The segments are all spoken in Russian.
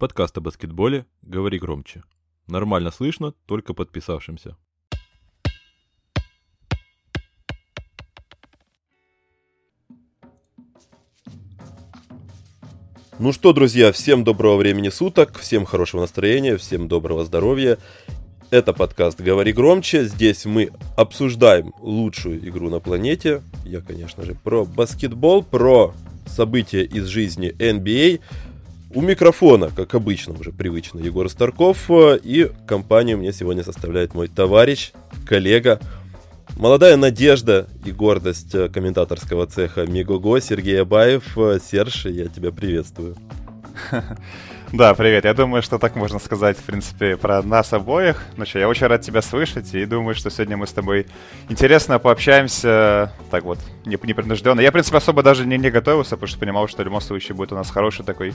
Подкаст о баскетболе «Говори громче». Нормально слышно, только подписавшимся. Ну что, друзья, всем доброго времени суток, всем хорошего настроения, всем доброго здоровья. Это подкаст «Говори громче». Здесь мы обсуждаем лучшую игру на планете. Я, конечно же, про баскетбол, про события из жизни NBA. У микрофона, как обычно, уже привычно, Егор Старков. И компанию мне сегодня составляет мой товарищ, коллега, молодая надежда и гордость комментаторского цеха Мигого Сергей Абаев. Серж, я тебя приветствую. Да, привет. Я думаю, что так можно сказать, в принципе, про нас обоих. Ну что, я очень рад тебя слышать и думаю, что сегодня мы с тобой интересно пообщаемся, так вот, непринужденно. Я, в принципе, особо даже не, не готовился, потому что понимал, что в любом случае будет у нас хороший такой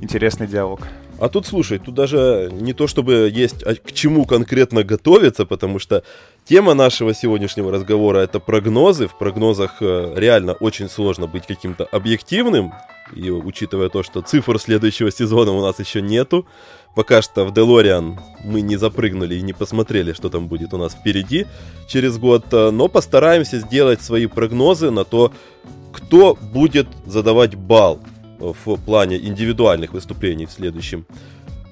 интересный диалог. А тут, слушай, тут даже не то, чтобы есть а к чему конкретно готовиться, потому что тема нашего сегодняшнего разговора это прогнозы. В прогнозах э, реально очень сложно быть каким-то объективным, и учитывая то, что цифр следующего сезона у нас еще нету, пока что в Делориан мы не запрыгнули и не посмотрели, что там будет у нас впереди через год, э, но постараемся сделать свои прогнозы на то, кто будет задавать бал в плане индивидуальных выступлений в следующем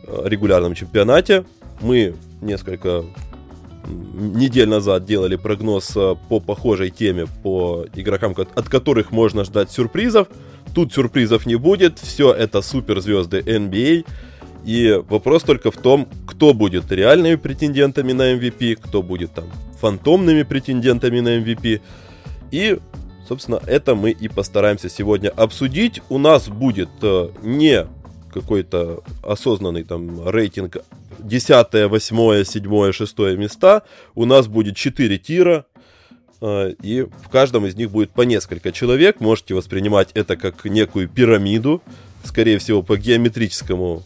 э, регулярном чемпионате. Мы несколько недель назад делали прогноз э, по похожей теме по игрокам, от которых можно ждать сюрпризов. Тут сюрпризов не будет, все это суперзвезды NBA. И вопрос только в том, кто будет реальными претендентами на MVP, кто будет там фантомными претендентами на MVP. И, собственно, это мы и постараемся сегодня обсудить. У нас будет э, не какой-то осознанный там рейтинг 10, 8, 7, 6 места. У нас будет 4 тира. А, и в каждом из них будет по несколько человек. Можете воспринимать это как некую пирамиду. Скорее всего, по геометрическому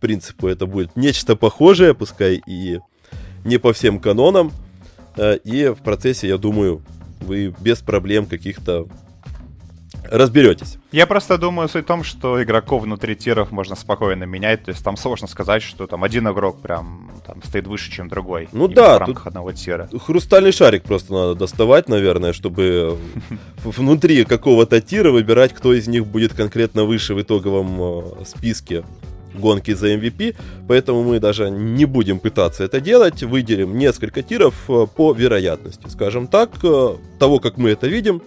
принципу это будет нечто похожее, пускай и не по всем канонам. А, и в процессе, я думаю, вы без проблем каких-то разберетесь. Я просто думаю суть в том, что игроков внутри тиров можно спокойно менять, то есть там сложно сказать, что там один игрок прям там стоит выше, чем другой. Ну да, в рамках одного тира. Хрустальный шарик просто надо доставать, наверное, чтобы внутри какого-то тира выбирать, кто из них будет конкретно выше в итоговом э, списке гонки за MVP, поэтому мы даже не будем пытаться это делать, выделим несколько тиров э, по вероятности, скажем так, э, того, как мы это видим,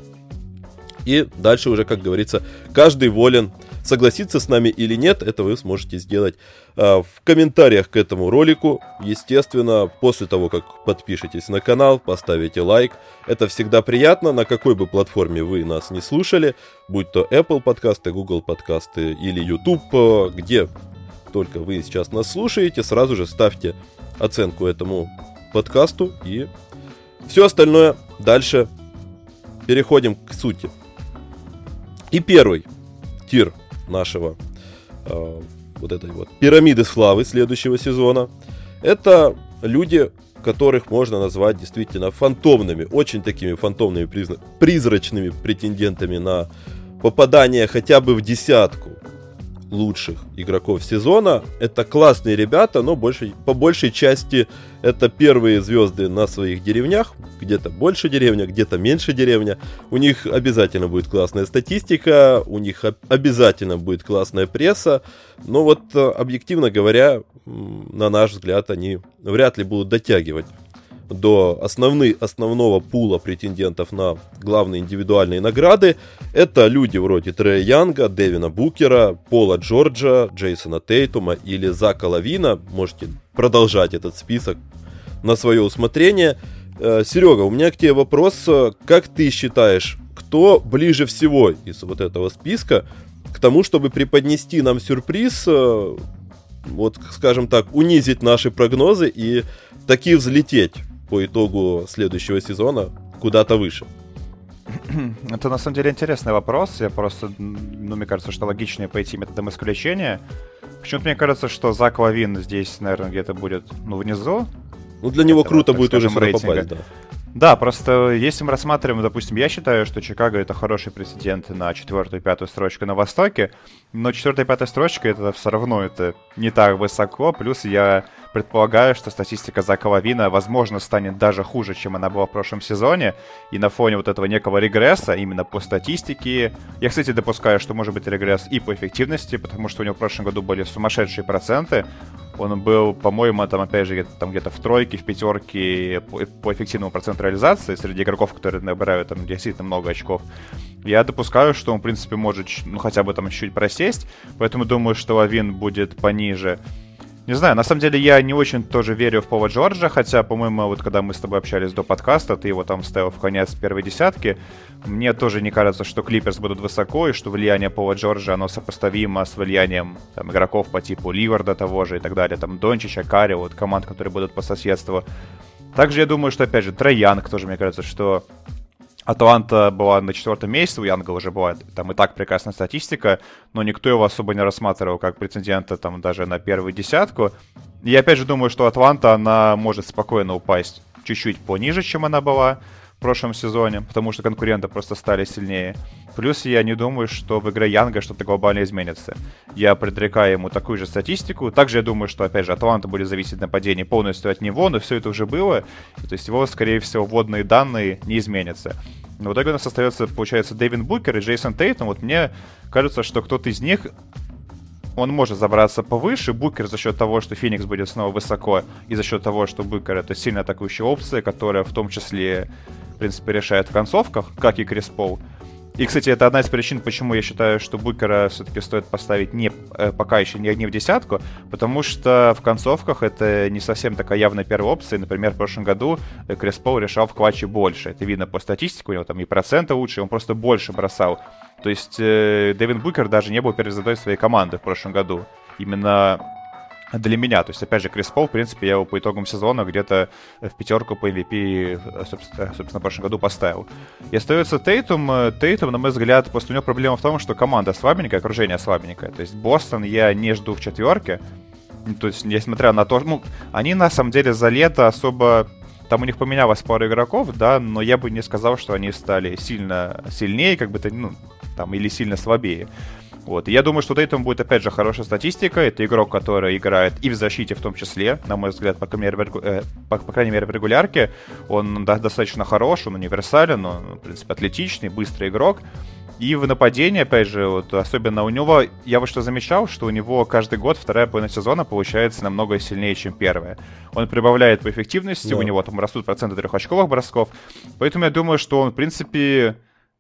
и дальше уже, как говорится, каждый волен согласиться с нами или нет, это вы сможете сделать э, в комментариях к этому ролику. Естественно, после того, как подпишетесь на канал, поставите лайк. Это всегда приятно, на какой бы платформе вы нас не слушали, будь то Apple подкасты, Google подкасты или YouTube, э, где только вы сейчас нас слушаете, сразу же ставьте оценку этому подкасту и все остальное дальше переходим к сути. И первый тир нашего э, вот этой вот пирамиды славы следующего сезона. Это люди, которых можно назвать действительно фантомными, очень такими фантомными, призрачными претендентами на попадание хотя бы в десятку лучших игроков сезона. Это классные ребята, но больше, по большей части это первые звезды на своих деревнях. Где-то больше деревня, где-то меньше деревня. У них обязательно будет классная статистика, у них обязательно будет классная пресса. Но вот э, объективно говоря, на наш взгляд, они вряд ли будут дотягивать до основны, основного пула претендентов на главные индивидуальные награды. Это люди вроде Трея Янга, Дэвина Букера, Пола Джорджа, Джейсона Тейтума или Зака Лавина. Можете продолжать этот список на свое усмотрение. Э, Серега, у меня к тебе вопрос. Как ты считаешь, кто ближе всего из вот этого списка к тому, чтобы преподнести нам сюрприз, э, вот, скажем так, унизить наши прогнозы и таки взлететь по итогу следующего сезона куда-то выше? Это на самом деле интересный вопрос. Я просто, ну, мне кажется, что логичнее пойти методом исключения. Почему-то мне кажется, что Зак Лавин здесь, наверное, где-то будет, ну, внизу. Ну, для него Это круто будет скажем, уже сюда попасть, да. Да, просто если мы рассматриваем, допустим, я считаю, что Чикаго это хороший прецедент на четвертую и пятую строчку на Востоке, но четвертая и пятая строчка это все равно это не так высоко, плюс я предполагаю, что статистика Зака Лавина, возможно, станет даже хуже, чем она была в прошлом сезоне, и на фоне вот этого некого регресса, именно по статистике, я, кстати, допускаю, что может быть регресс и по эффективности, потому что у него в прошлом году были сумасшедшие проценты, он был, по-моему, там, опять же, там где-то в тройке, в пятерке по эффективному проценту реализации среди игроков, которые набирают там действительно много очков. Я допускаю, что он, в принципе, может, ну, хотя бы там чуть-чуть просесть, поэтому думаю, что Лавин будет пониже. Не знаю, на самом деле я не очень тоже верю в Пола Джорджа, хотя, по-моему, вот когда мы с тобой общались до подкаста, ты его там ставил в конец первой десятки, мне тоже не кажется, что Клиперс будут высоко, и что влияние Пола Джорджа, оно сопоставимо с влиянием там, игроков по типу Ливарда того же и так далее, там Дончича, Карри, вот команд, которые будут по соседству. Также я думаю, что, опять же, Троянг тоже, мне кажется, что Атланта была на четвертом месяце, у Янга уже была там и так прекрасная статистика, но никто его особо не рассматривал как претендента там даже на первую десятку. Я опять же думаю, что Атланта, она может спокойно упасть чуть-чуть пониже, чем она была прошлом сезоне, потому что конкуренты просто стали сильнее. Плюс я не думаю, что в игре Янга что-то глобально изменится. Я предрекаю ему такую же статистику. Также я думаю, что, опять же, Атланта будет зависеть нападение полностью от него, но все это уже было. То есть его, скорее всего, вводные данные не изменятся. Но в итоге у нас остается, получается, Дэвин Букер и Джейсон Тейтон. Вот мне кажется, что кто-то из них он может забраться повыше. Букер за счет того, что Феникс будет снова высоко, и за счет того, что Букер это сильно атакующая опция, которая в том числе, в принципе, решает в концовках, как и Крис Пол. И, кстати, это одна из причин, почему я считаю, что Букера все-таки стоит поставить не, э, пока еще не, не в десятку, потому что в концовках это не совсем такая явная первая опция. Например, в прошлом году э, Крис Пол решал в клатче больше. Это видно по статистике, у него там и проценты лучше, он просто больше бросал. То есть э, Дэвин Букер даже не был первой звездой своей команды в прошлом году. Именно для меня. То есть, опять же, Крис Пол, в принципе, я его по итогам сезона где-то в пятерку по MVP, собственно, собственно, в прошлом году поставил. И остается Тейтум. Тейтум, на мой взгляд, просто у него проблема в том, что команда слабенькая, окружение слабенькое. То есть Бостон я не жду в четверке. То есть, несмотря на то, ну, они на самом деле за лето особо там у них поменялось пару игроков, да, но я бы не сказал, что они стали сильно сильнее, как бы то, ну, там, или сильно слабее. Вот. я думаю, что Тейтум будет, опять же, хорошая статистика. Это игрок, который играет и в защите в том числе, на мой взгляд, по, крайней мере, э, по, по крайней мере в регулярке. Он да, достаточно хорош, он универсален, он, в принципе, атлетичный, быстрый игрок. И в нападении, опять же, вот особенно у него, я вот что замечал, что у него каждый год вторая половина сезона получается намного сильнее, чем первая. Он прибавляет по эффективности, да. у него там растут проценты трехочковых бросков. Поэтому я думаю, что он, в принципе,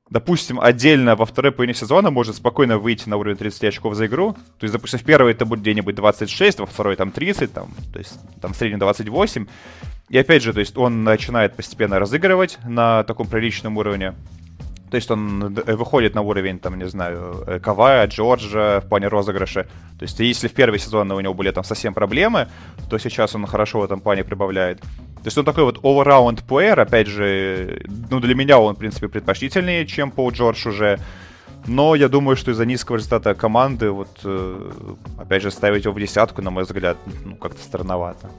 допустим, отдельно во второй половине сезона может спокойно выйти на уровень 30 очков за игру. То есть, допустим, в первой это будет где-нибудь 26, во второй там 30, там, то есть там в среднем 28. И опять же, то есть он начинает постепенно разыгрывать на таком приличном уровне. То есть он э, выходит на уровень, там, не знаю, э, Кавая, Джорджа в плане розыгрыша. То есть если в первый сезон у него были там совсем проблемы, то сейчас он хорошо в этом плане прибавляет. То есть он такой вот all-around player, опять же, ну для меня он, в принципе, предпочтительнее, чем Пол Джордж уже. Но я думаю, что из-за низкого результата команды, вот, э, опять же, ставить его в десятку, на мой взгляд, ну, как-то странновато.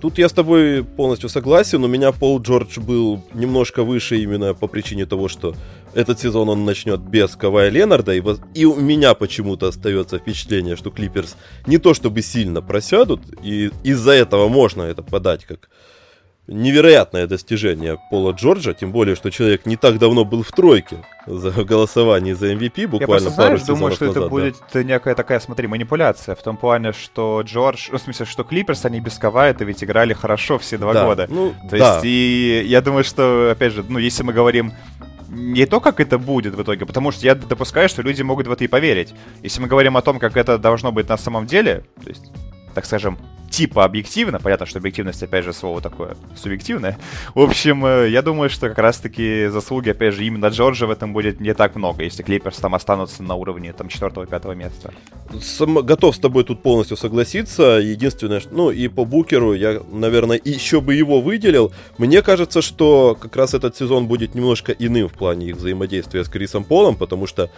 Тут я с тобой полностью согласен. У меня Пол Джордж был немножко выше именно по причине того, что этот сезон он начнет без Кавая Ленарда. И, и у меня почему-то остается впечатление, что Клиперс не то чтобы сильно просядут. И из-за этого можно это подать как невероятное достижение Пола Джорджа, тем более, что человек не так давно был в тройке за голосование за MVP, буквально Я пару знаешь, думаю, что назад, это будет да. некая такая, смотри, манипуляция, в том плане, что Джордж, ну, в смысле, что Клиперс, они без Кавайта ведь играли хорошо все два да, года. Ну, то да. есть, и я думаю, что, опять же, ну, если мы говорим не то, как это будет в итоге, потому что я допускаю, что люди могут в это и поверить. Если мы говорим о том, как это должно быть на самом деле, то есть, так скажем, типа объективно. Понятно, что объективность, опять же, слово такое субъективное. В общем, э, я думаю, что как раз-таки заслуги, опять же, именно Джорджа в этом будет не так много, если Клиперс там останутся на уровне там 4-5 места. Сам, готов с тобой тут полностью согласиться. Единственное, что, ну и по Букеру я, наверное, еще бы его выделил. Мне кажется, что как раз этот сезон будет немножко иным в плане их взаимодействия с Крисом Полом, потому что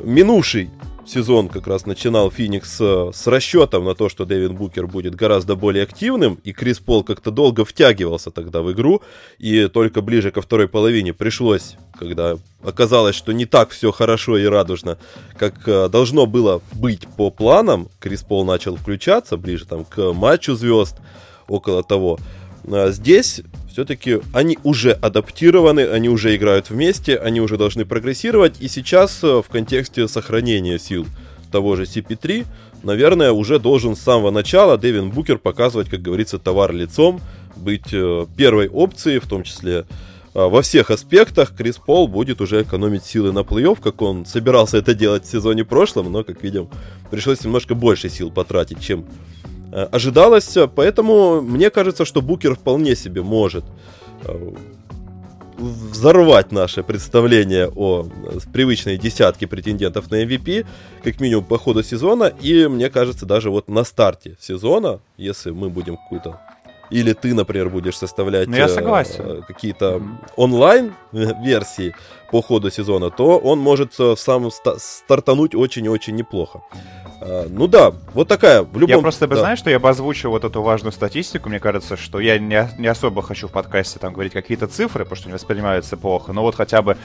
минувший сезон как раз начинал Феникс э, с расчетом на то, что Дэвин Букер будет гораздо более активным, и Крис Пол как-то долго втягивался тогда в игру, и только ближе ко второй половине пришлось, когда оказалось, что не так все хорошо и радужно, как э, должно было быть по планам, Крис Пол начал включаться ближе там к матчу звезд, около того. А здесь все-таки они уже адаптированы, они уже играют вместе, они уже должны прогрессировать. И сейчас э, в контексте сохранения сил того же CP3, наверное, уже должен с самого начала Дэвин Букер показывать, как говорится, товар лицом, быть э, первой опцией, в том числе э, во всех аспектах Крис Пол будет уже экономить силы на плей-офф, как он собирался это делать в сезоне прошлом, но, как видим, пришлось немножко больше сил потратить, чем ожидалось, поэтому мне кажется, что Букер вполне себе может э, взорвать наше представление о э, привычной десятке претендентов на MVP, как минимум по ходу сезона, и мне кажется, даже вот на старте сезона, если мы будем какую-то или ты, например, будешь составлять ну, я согласен. э, какие-то онлайн версии по ходу сезона, то он может сам стартануть очень-очень неплохо. А, ну да, вот такая. В любом... Я просто, да. знаешь, что я бы озвучил вот эту важную статистику. Мне кажется, что я не, не особо хочу в подкасте там говорить какие-то цифры, потому что не воспринимаются плохо. Но вот хотя бы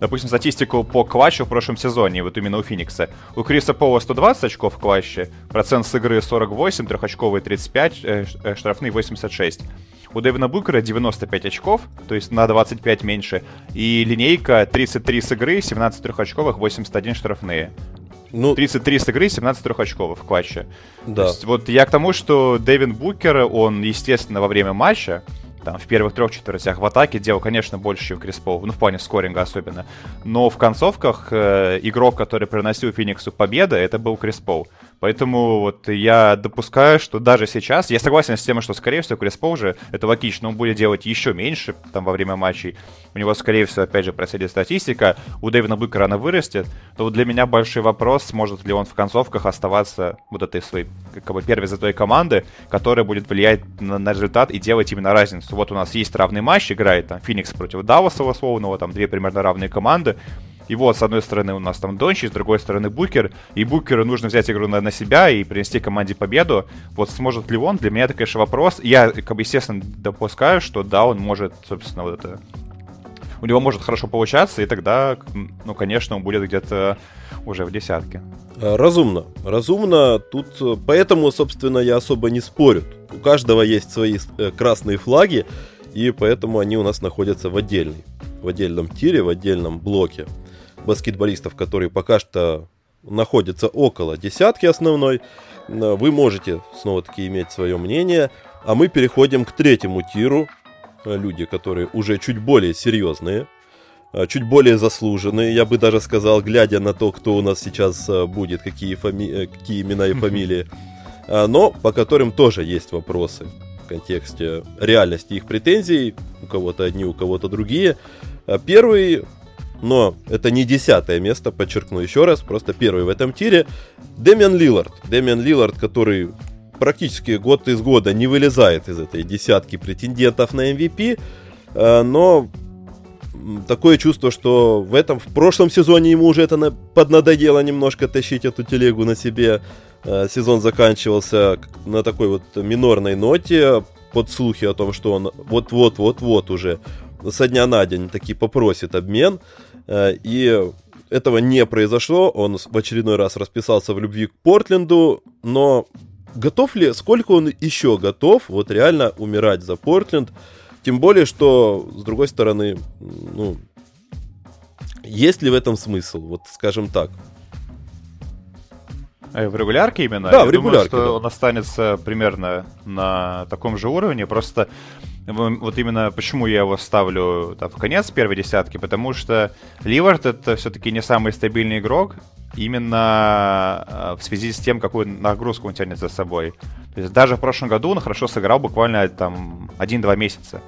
допустим, статистику по клатчу в прошлом сезоне, вот именно у Феникса. У Криса Пола 120 очков в клатче, процент с игры 48, трехочковый 35, э, э, штрафные 86. У Дэвина Букера 95 очков, то есть на 25 меньше. И линейка 33 с игры, 17 трехочковых, 81 штрафные. Ну, 33 с игры, 17 трехочковых в клатче. Да. То есть, вот я к тому, что Дэвин Букер, он, естественно, во время матча, там, в первых трех четвертях в атаке делал, конечно, больше, чем Крис Пол, ну, в плане скоринга особенно. Но в концовках э, игрок, который приносил Фениксу победы, это был Крис Пол. Поэтому вот я допускаю, что даже сейчас, я согласен с тем, что, скорее всего, Крис Пол же, это логично, он будет делать еще меньше там во время матчей. У него, скорее всего, опять же, происходит статистика, у Дэвина Быкера она вырастет, то вот для меня большой вопрос, сможет ли он в концовках оставаться вот этой своей, как бы, первой золотой команды, которая будет влиять на, на результат и делать именно разницу. Вот у нас есть равный матч, играет там Феникс против Далласа условного, там две примерно равные команды, и вот, с одной стороны, у нас там Дончи, с другой стороны Букер. И Букеру нужно взять игру на, на себя и принести команде победу. Вот сможет ли он? Для меня это, конечно, вопрос. Я, как бы, естественно, допускаю, что да, он может, собственно, вот это... У него может хорошо получаться, и тогда, ну, конечно, он будет где-то уже в десятке. А, разумно. Разумно. Тут э, поэтому, собственно, я особо не спорю. У каждого есть свои э, красные флаги, и поэтому они у нас находятся в отдельной, в отдельном тире, в отдельном блоке баскетболистов, которые пока что находятся около десятки основной. Вы можете снова-таки иметь свое мнение. А мы переходим к третьему тиру. Люди, которые уже чуть более серьезные, чуть более заслуженные, я бы даже сказал, глядя на то, кто у нас сейчас будет, какие, фами... какие имена и фамилии, но по которым тоже есть вопросы в контексте реальности их претензий. У кого-то одни, у кого-то другие. Первый но это не десятое место, подчеркну еще раз, просто первый в этом тире. Дэмиан Лилард. Дэмиан Лилард, который практически год из года не вылезает из этой десятки претендентов на MVP, э, но такое чувство, что в этом, в прошлом сезоне ему уже это поднадоело немножко тащить эту телегу на себе. Э, сезон заканчивался на такой вот минорной ноте, под слухи о том, что он вот-вот-вот-вот уже со дня на день таки попросит обмен. Э, и этого не произошло. Он в очередной раз расписался в любви к Портленду. Но готов ли, сколько он еще готов вот реально умирать за Портленд? Тем более, что, с другой стороны, ну, есть ли в этом смысл? Вот скажем так. Э, в регулярке именно? Да, Я в регулярке. Думаю, что да. он останется примерно на таком же уровне. Просто вот именно почему я его ставлю там, в конец первой десятки, потому что Ливард это все-таки не самый стабильный игрок, именно э, в связи с тем, какую нагрузку он тянет за собой. То есть даже в прошлом году он хорошо сыграл буквально там 1-2 месяца.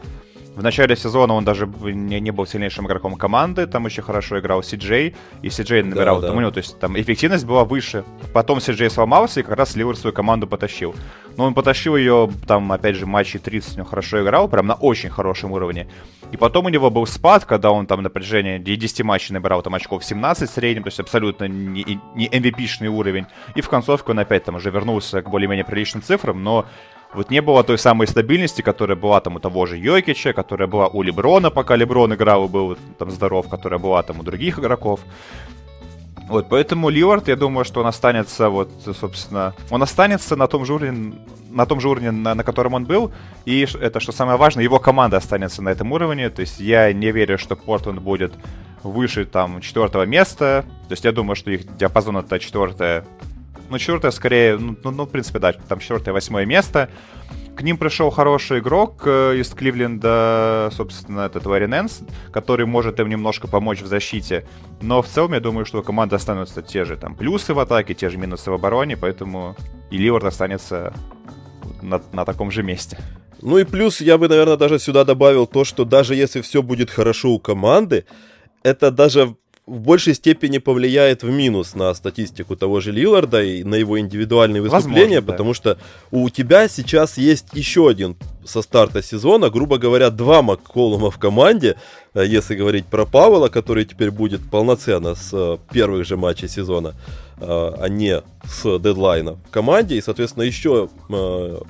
В начале сезона он даже не, не был сильнейшим игроком команды, там еще хорошо играл Си-Джей, и Си-Джей набирал да, да. то есть там эффективность была выше. Потом Си-Джей сломался, и как раз Ливер свою команду потащил. Но он потащил ее, там, опять же, матчи 30 у него хорошо играл, прям на очень хорошем уровне. И потом у него был спад, когда он там на протяжении 10 матчей набирал там очков 17 в среднем, то есть абсолютно не, не MVP-шный уровень. И в концовке он опять там уже вернулся к более-менее приличным цифрам, но вот не было той самой стабильности, которая была там у того же Йокича, которая была у Леброна, пока Леброн играл и был там здоров, которая была там у других игроков. Вот, поэтому Ливард, я думаю, что он останется, вот, собственно, он останется на том же уровне, на том же уровне, на, на котором он был, и это, что самое важное, его команда останется на этом уровне, то есть я не верю, что Портленд будет выше, там, четвертого места, то есть я думаю, что их диапазон это четвертое, ну, четвертое скорее, ну, ну, ну, в принципе, да, там четвертое, восьмое место, к ним пришел хороший игрок э, из Кливленда, собственно, этот Ларри Нэнс, который может им немножко помочь в защите. Но в целом я думаю, что у команды останутся те же там плюсы в атаке, те же минусы в обороне, поэтому и Ливард останется на, на таком же месте. Ну и плюс я бы, наверное, даже сюда добавил то, что даже если все будет хорошо у команды, это даже в большей степени повлияет в минус на статистику того же Лиларда и на его индивидуальные выступления, Возможно, потому да. что у тебя сейчас есть еще один со старта сезона, грубо говоря, два Макколума в команде, э, если говорить про Павла, который теперь будет полноценно с э, первых же матчей сезона, э, а не с дедлайна в команде, и, соответственно, еще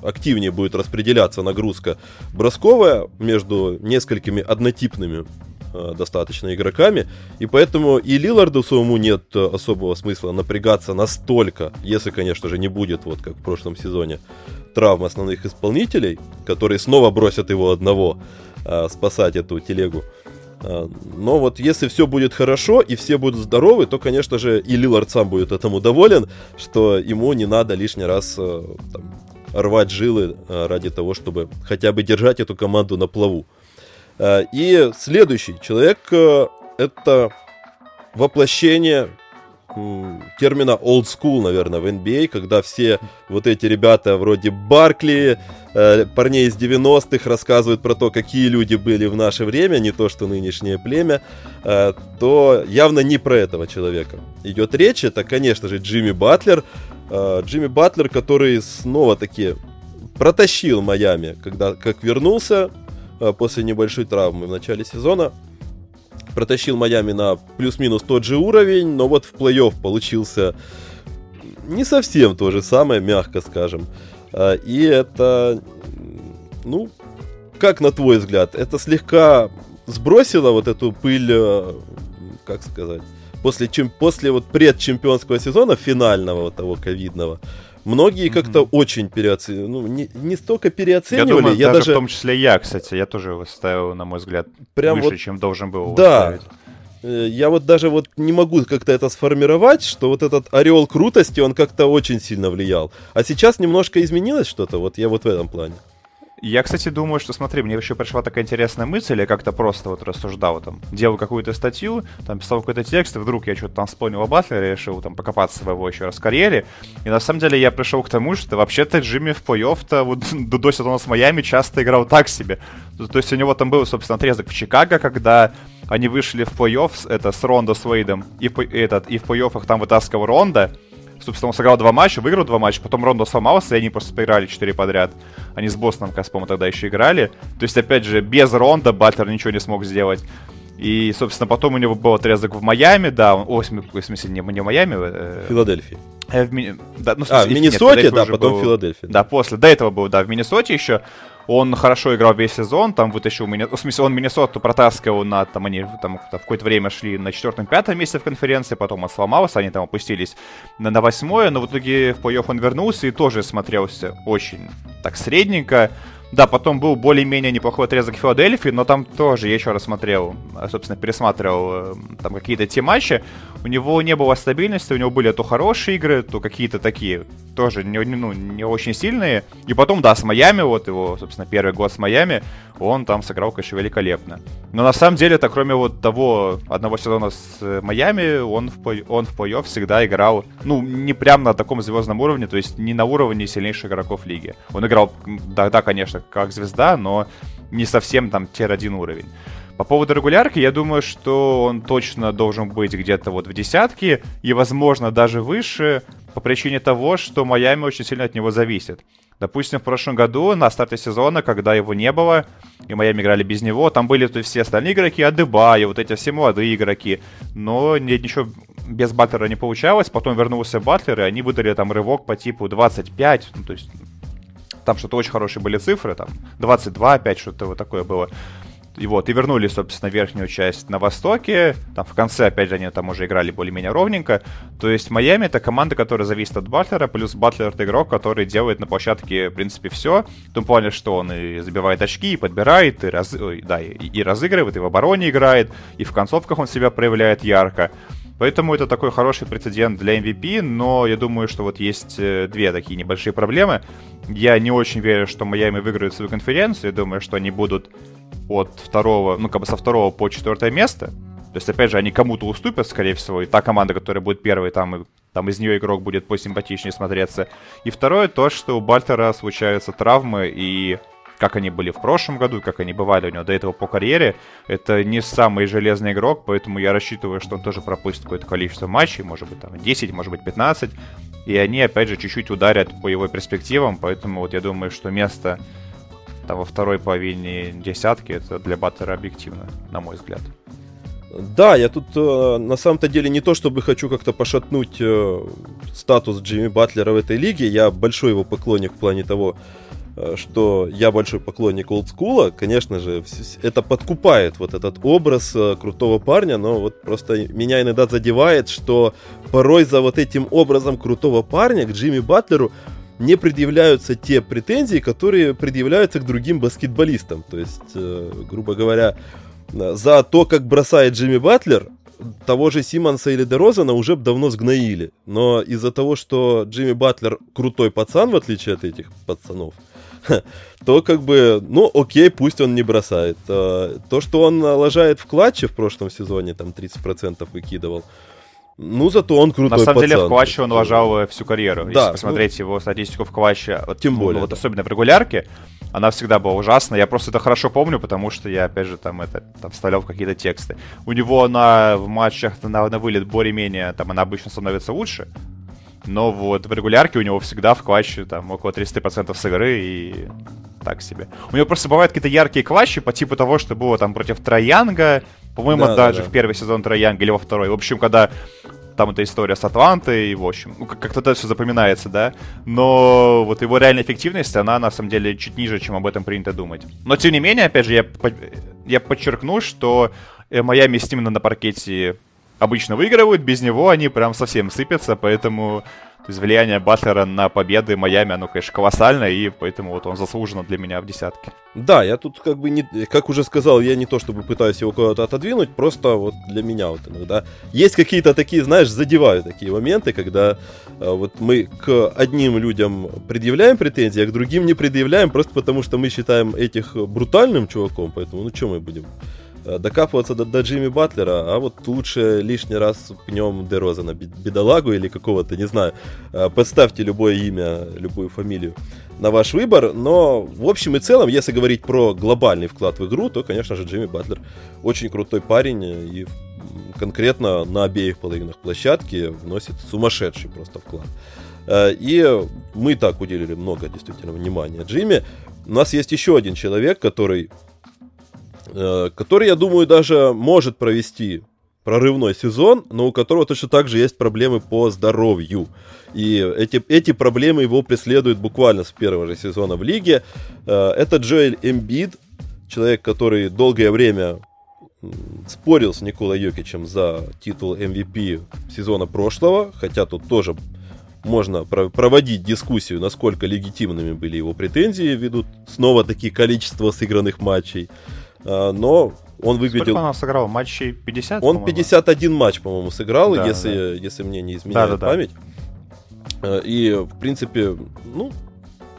активнее будет распределяться нагрузка бросковая между несколькими однотипными достаточно игроками, и поэтому и Лиларду самому нет э, особого смысла напрягаться настолько, если, конечно же, не будет, вот как в прошлом сезоне, травм основных исполнителей, которые снова бросят его одного а, спасать эту телегу. А, но вот если все будет хорошо и все будут здоровы, то, конечно же, и Лилард сам будет этому доволен, что ему не надо лишний раз там, рвать жилы ради того, чтобы хотя бы держать эту команду на плаву. Э, и следующий человек э, это воплощение термина old school, наверное, в NBA, когда все вот эти ребята вроде Баркли, э, парней из 90-х рассказывают про то, какие люди были в наше время, не то что нынешнее племя, то явно не про этого человека идет речь. Это, конечно же, Джимми Батлер. Джимми Батлер, который снова-таки протащил Майами, когда как вернулся Э, после небольшой травмы в начале сезона. Протащил Майами на плюс-минус тот же уровень, но вот в плей-офф получился не совсем то же самое, мягко скажем. Э, и это, ну, как на твой взгляд, это слегка сбросило вот эту пыль, э, как сказать, после, чем, после вот предчемпионского сезона, финального вот того ковидного, Многие mm-hmm. как-то очень переоценивали, ну, не, не столько переоценивали, я, думаю, я даже, даже... в том числе я, кстати, я тоже его ставил, на мой взгляд, Прям выше, вот... чем должен был Да, ставить. Э, я вот даже вот не могу как-то это сформировать, что вот этот орел крутости, он как-то очень сильно влиял. А сейчас немножко изменилось что-то, вот я вот в этом плане. Я, кстати, думаю, что, смотри, мне еще пришла такая интересная мысль, я как-то просто вот рассуждал, там, делал какую-то статью, там, писал какой-то текст, и вдруг я что-то там вспомнил о Батлере, решил там покопаться в его еще раз карьере, и на самом деле я пришел к тому, что вообще-то Джимми в плей-офф-то вот до сезона с Майами часто играл так себе. То есть у него там был, собственно, отрезок в Чикаго, когда они вышли в плей-офф, это с Рондо с Уэйдом, и, этот, и в плей-оффах там вытаскивал Ронда, Собственно, он сыграл два матча, выиграл два матча, потом Рондо сломался, и они просто проиграли четыре подряд. Они с Бостоном, как по тогда еще играли. То есть, опять же, без Ронда Батлер ничего не смог сделать. И, собственно, потом у него был отрезок в Майами, да, он, о, в смысле, не, не в Майами, э, Филадельфии. Э, в, ми... да, ну, в смысле, а, в Миннесоте, нет, да, потом был... Филадельфия. Да, после, до этого был, да, в Миннесоте еще. Он хорошо играл весь сезон, там вытащил меня, в смысле, он Миннесоту протаскивал на, там они там в какое-то время шли на четвертом-пятом месте в конференции, потом он сломался, они там опустились на, на восьмое, но в итоге в плей-офф он вернулся и тоже смотрелся очень так средненько. Да, потом был более-менее неплохой отрезок Филадельфии, но там тоже я еще раз смотрел, собственно, пересматривал э, там какие-то те матчи. У него не было стабильности, у него были то хорошие игры, то какие-то такие тоже не, ну, не очень сильные. И потом, да, с Майами, вот его, собственно, первый год с Майами, он там сыграл, конечно, великолепно. Но на самом деле, это кроме вот того одного сезона с э, Майами, он в, он в плей-офф всегда играл, ну, не прям на таком звездном уровне, то есть не на уровне сильнейших игроков лиги. Он играл, да, да конечно, как звезда, но не совсем там tier-1 уровень. По поводу регулярки, я думаю, что он точно должен быть где-то вот в десятке, и, возможно, даже выше, по причине того, что Майами очень сильно от него зависит. Допустим, в прошлом году на старте сезона, когда его не было, и Майами играли без него, там были то все остальные игроки, Адебай, вот эти все молодые игроки, но нет, ничего без Батлера не получалось, потом вернулся Батлер, и они выдали там рывок по типу 25, ну, то есть там что-то очень хорошие были цифры, там 22 опять что-то вот такое было. И вот, и вернули, собственно, верхнюю часть на Востоке. Там в конце, опять же, они там уже играли более-менее ровненько. То есть Майами это команда, которая зависит от Батлера, плюс Батлер это игрок, который делает на площадке, в принципе, все. В том плане, что он и забивает очки, и подбирает, и, раз... да, и, и разыгрывает, и в обороне играет, и в концовках он себя проявляет ярко. Поэтому это такой хороший прецедент для MVP, но я думаю, что вот есть э, две такие небольшие проблемы. Я не очень верю, что Майами выиграют свою конференцию. Я думаю, что они будут от второго, ну, как бы со второго по четвертое место. То есть, опять же, они кому-то уступят, скорее всего, и та команда, которая будет первой, там, там из нее игрок будет посимпатичнее смотреться. И второе, то, что у Бальтера случаются травмы, и как они были в прошлом году, как они бывали у него до этого по карьере. Это не самый железный игрок, поэтому я рассчитываю, что он тоже пропустит какое-то количество матчей, может быть, там 10, может быть, 15. И они, опять же, чуть-чуть ударят по его перспективам, поэтому вот я думаю, что место там, во второй половине десятки это для Баттера объективно, на мой взгляд. Да, я тут э, на самом-то деле не то, чтобы хочу как-то пошатнуть э, статус Джимми Батлера в этой лиге. Я большой его поклонник в плане того, Э, что я большой поклонник олдскула, конечно же, это подкупает вот этот образ э, крутого парня, но вот просто меня иногда задевает, что порой за вот этим образом крутого парня к Джимми Батлеру не предъявляются те претензии, которые предъявляются к другим баскетболистам. То есть, э, грубо говоря, за то, как бросает Джимми Батлер, того же Симонса или Дерозана уже давно сгноили. Но из-за того, что Джимми Батлер крутой пацан, в отличие от этих пацанов, то как бы, ну окей, пусть он не бросает. А, то, что он лажает в клатче в прошлом сезоне, там 30% выкидывал, ну, зато он крутой На самом пацан. деле в клатче он лажал всю карьеру. Да, Если посмотреть ну, его статистику в клатче, вот, тем более, ну, вот да. особенно в регулярке, она всегда была ужасна. Я просто это хорошо помню, потому что я, опять же, там это там вставлял в какие-то тексты. У него она в матчах на, на вылет более-менее, там она обычно становится лучше, но вот в регулярке у него всегда в клатче там около 30% с игры и так себе. У него просто бывают какие-то яркие клатчи по типу того, что было там против Троянга, по-моему, да, даже да, да. в первый сезон Троянга или во второй. В общем, когда там эта история с Атлантой, и, в общем, ну, как-то это все запоминается, да, но вот его реальная эффективность, она на самом деле чуть ниже, чем об этом принято думать. Но, тем не менее, опять же, я, я подчеркну, что э, Майами именно на паркете обычно выигрывают, без него они прям совсем сыпятся, поэтому то есть влияние Батлера на победы Майами, оно, конечно, колоссальное, и поэтому вот он заслуженно для меня в десятке. Да, я тут как бы не, как уже сказал, я не то чтобы пытаюсь его куда-то отодвинуть, просто вот для меня вот иногда есть какие-то такие, знаешь, задевают такие моменты, когда э, вот мы к одним людям предъявляем претензии, а к другим не предъявляем, просто потому что мы считаем этих брутальным чуваком, поэтому ну что мы будем докапываться до, до Джимми Батлера, а вот лучше лишний раз пнем Дерозана, бедолагу или какого-то, не знаю. Э, поставьте любое имя, любую фамилию на ваш выбор, но в общем и целом, если говорить про глобальный вклад в игру, то, конечно же, Джимми Батлер очень крутой парень и конкретно на обеих половинах площадки вносит сумасшедший просто вклад. Э, и мы так уделили много действительно внимания Джимми. У нас есть еще один человек, который Э, который, я думаю, даже может провести прорывной сезон, но у которого точно так же есть проблемы по здоровью. И эти, эти проблемы его преследуют буквально с первого же сезона в лиге. Э, это Джоэль Эмбид, человек, который долгое время спорил с Николой Йокичем за титул MVP сезона прошлого, хотя тут тоже можно проводить дискуссию, насколько легитимными были его претензии, ввиду снова такие количество сыгранных матчей. А, но Он выглядел... Сколько он сыграл? Матчей 50, Он 51 матч, по-моему, сыграл, да, если, да. если мне не изменяет да, да, память. Да. И, в принципе, ну,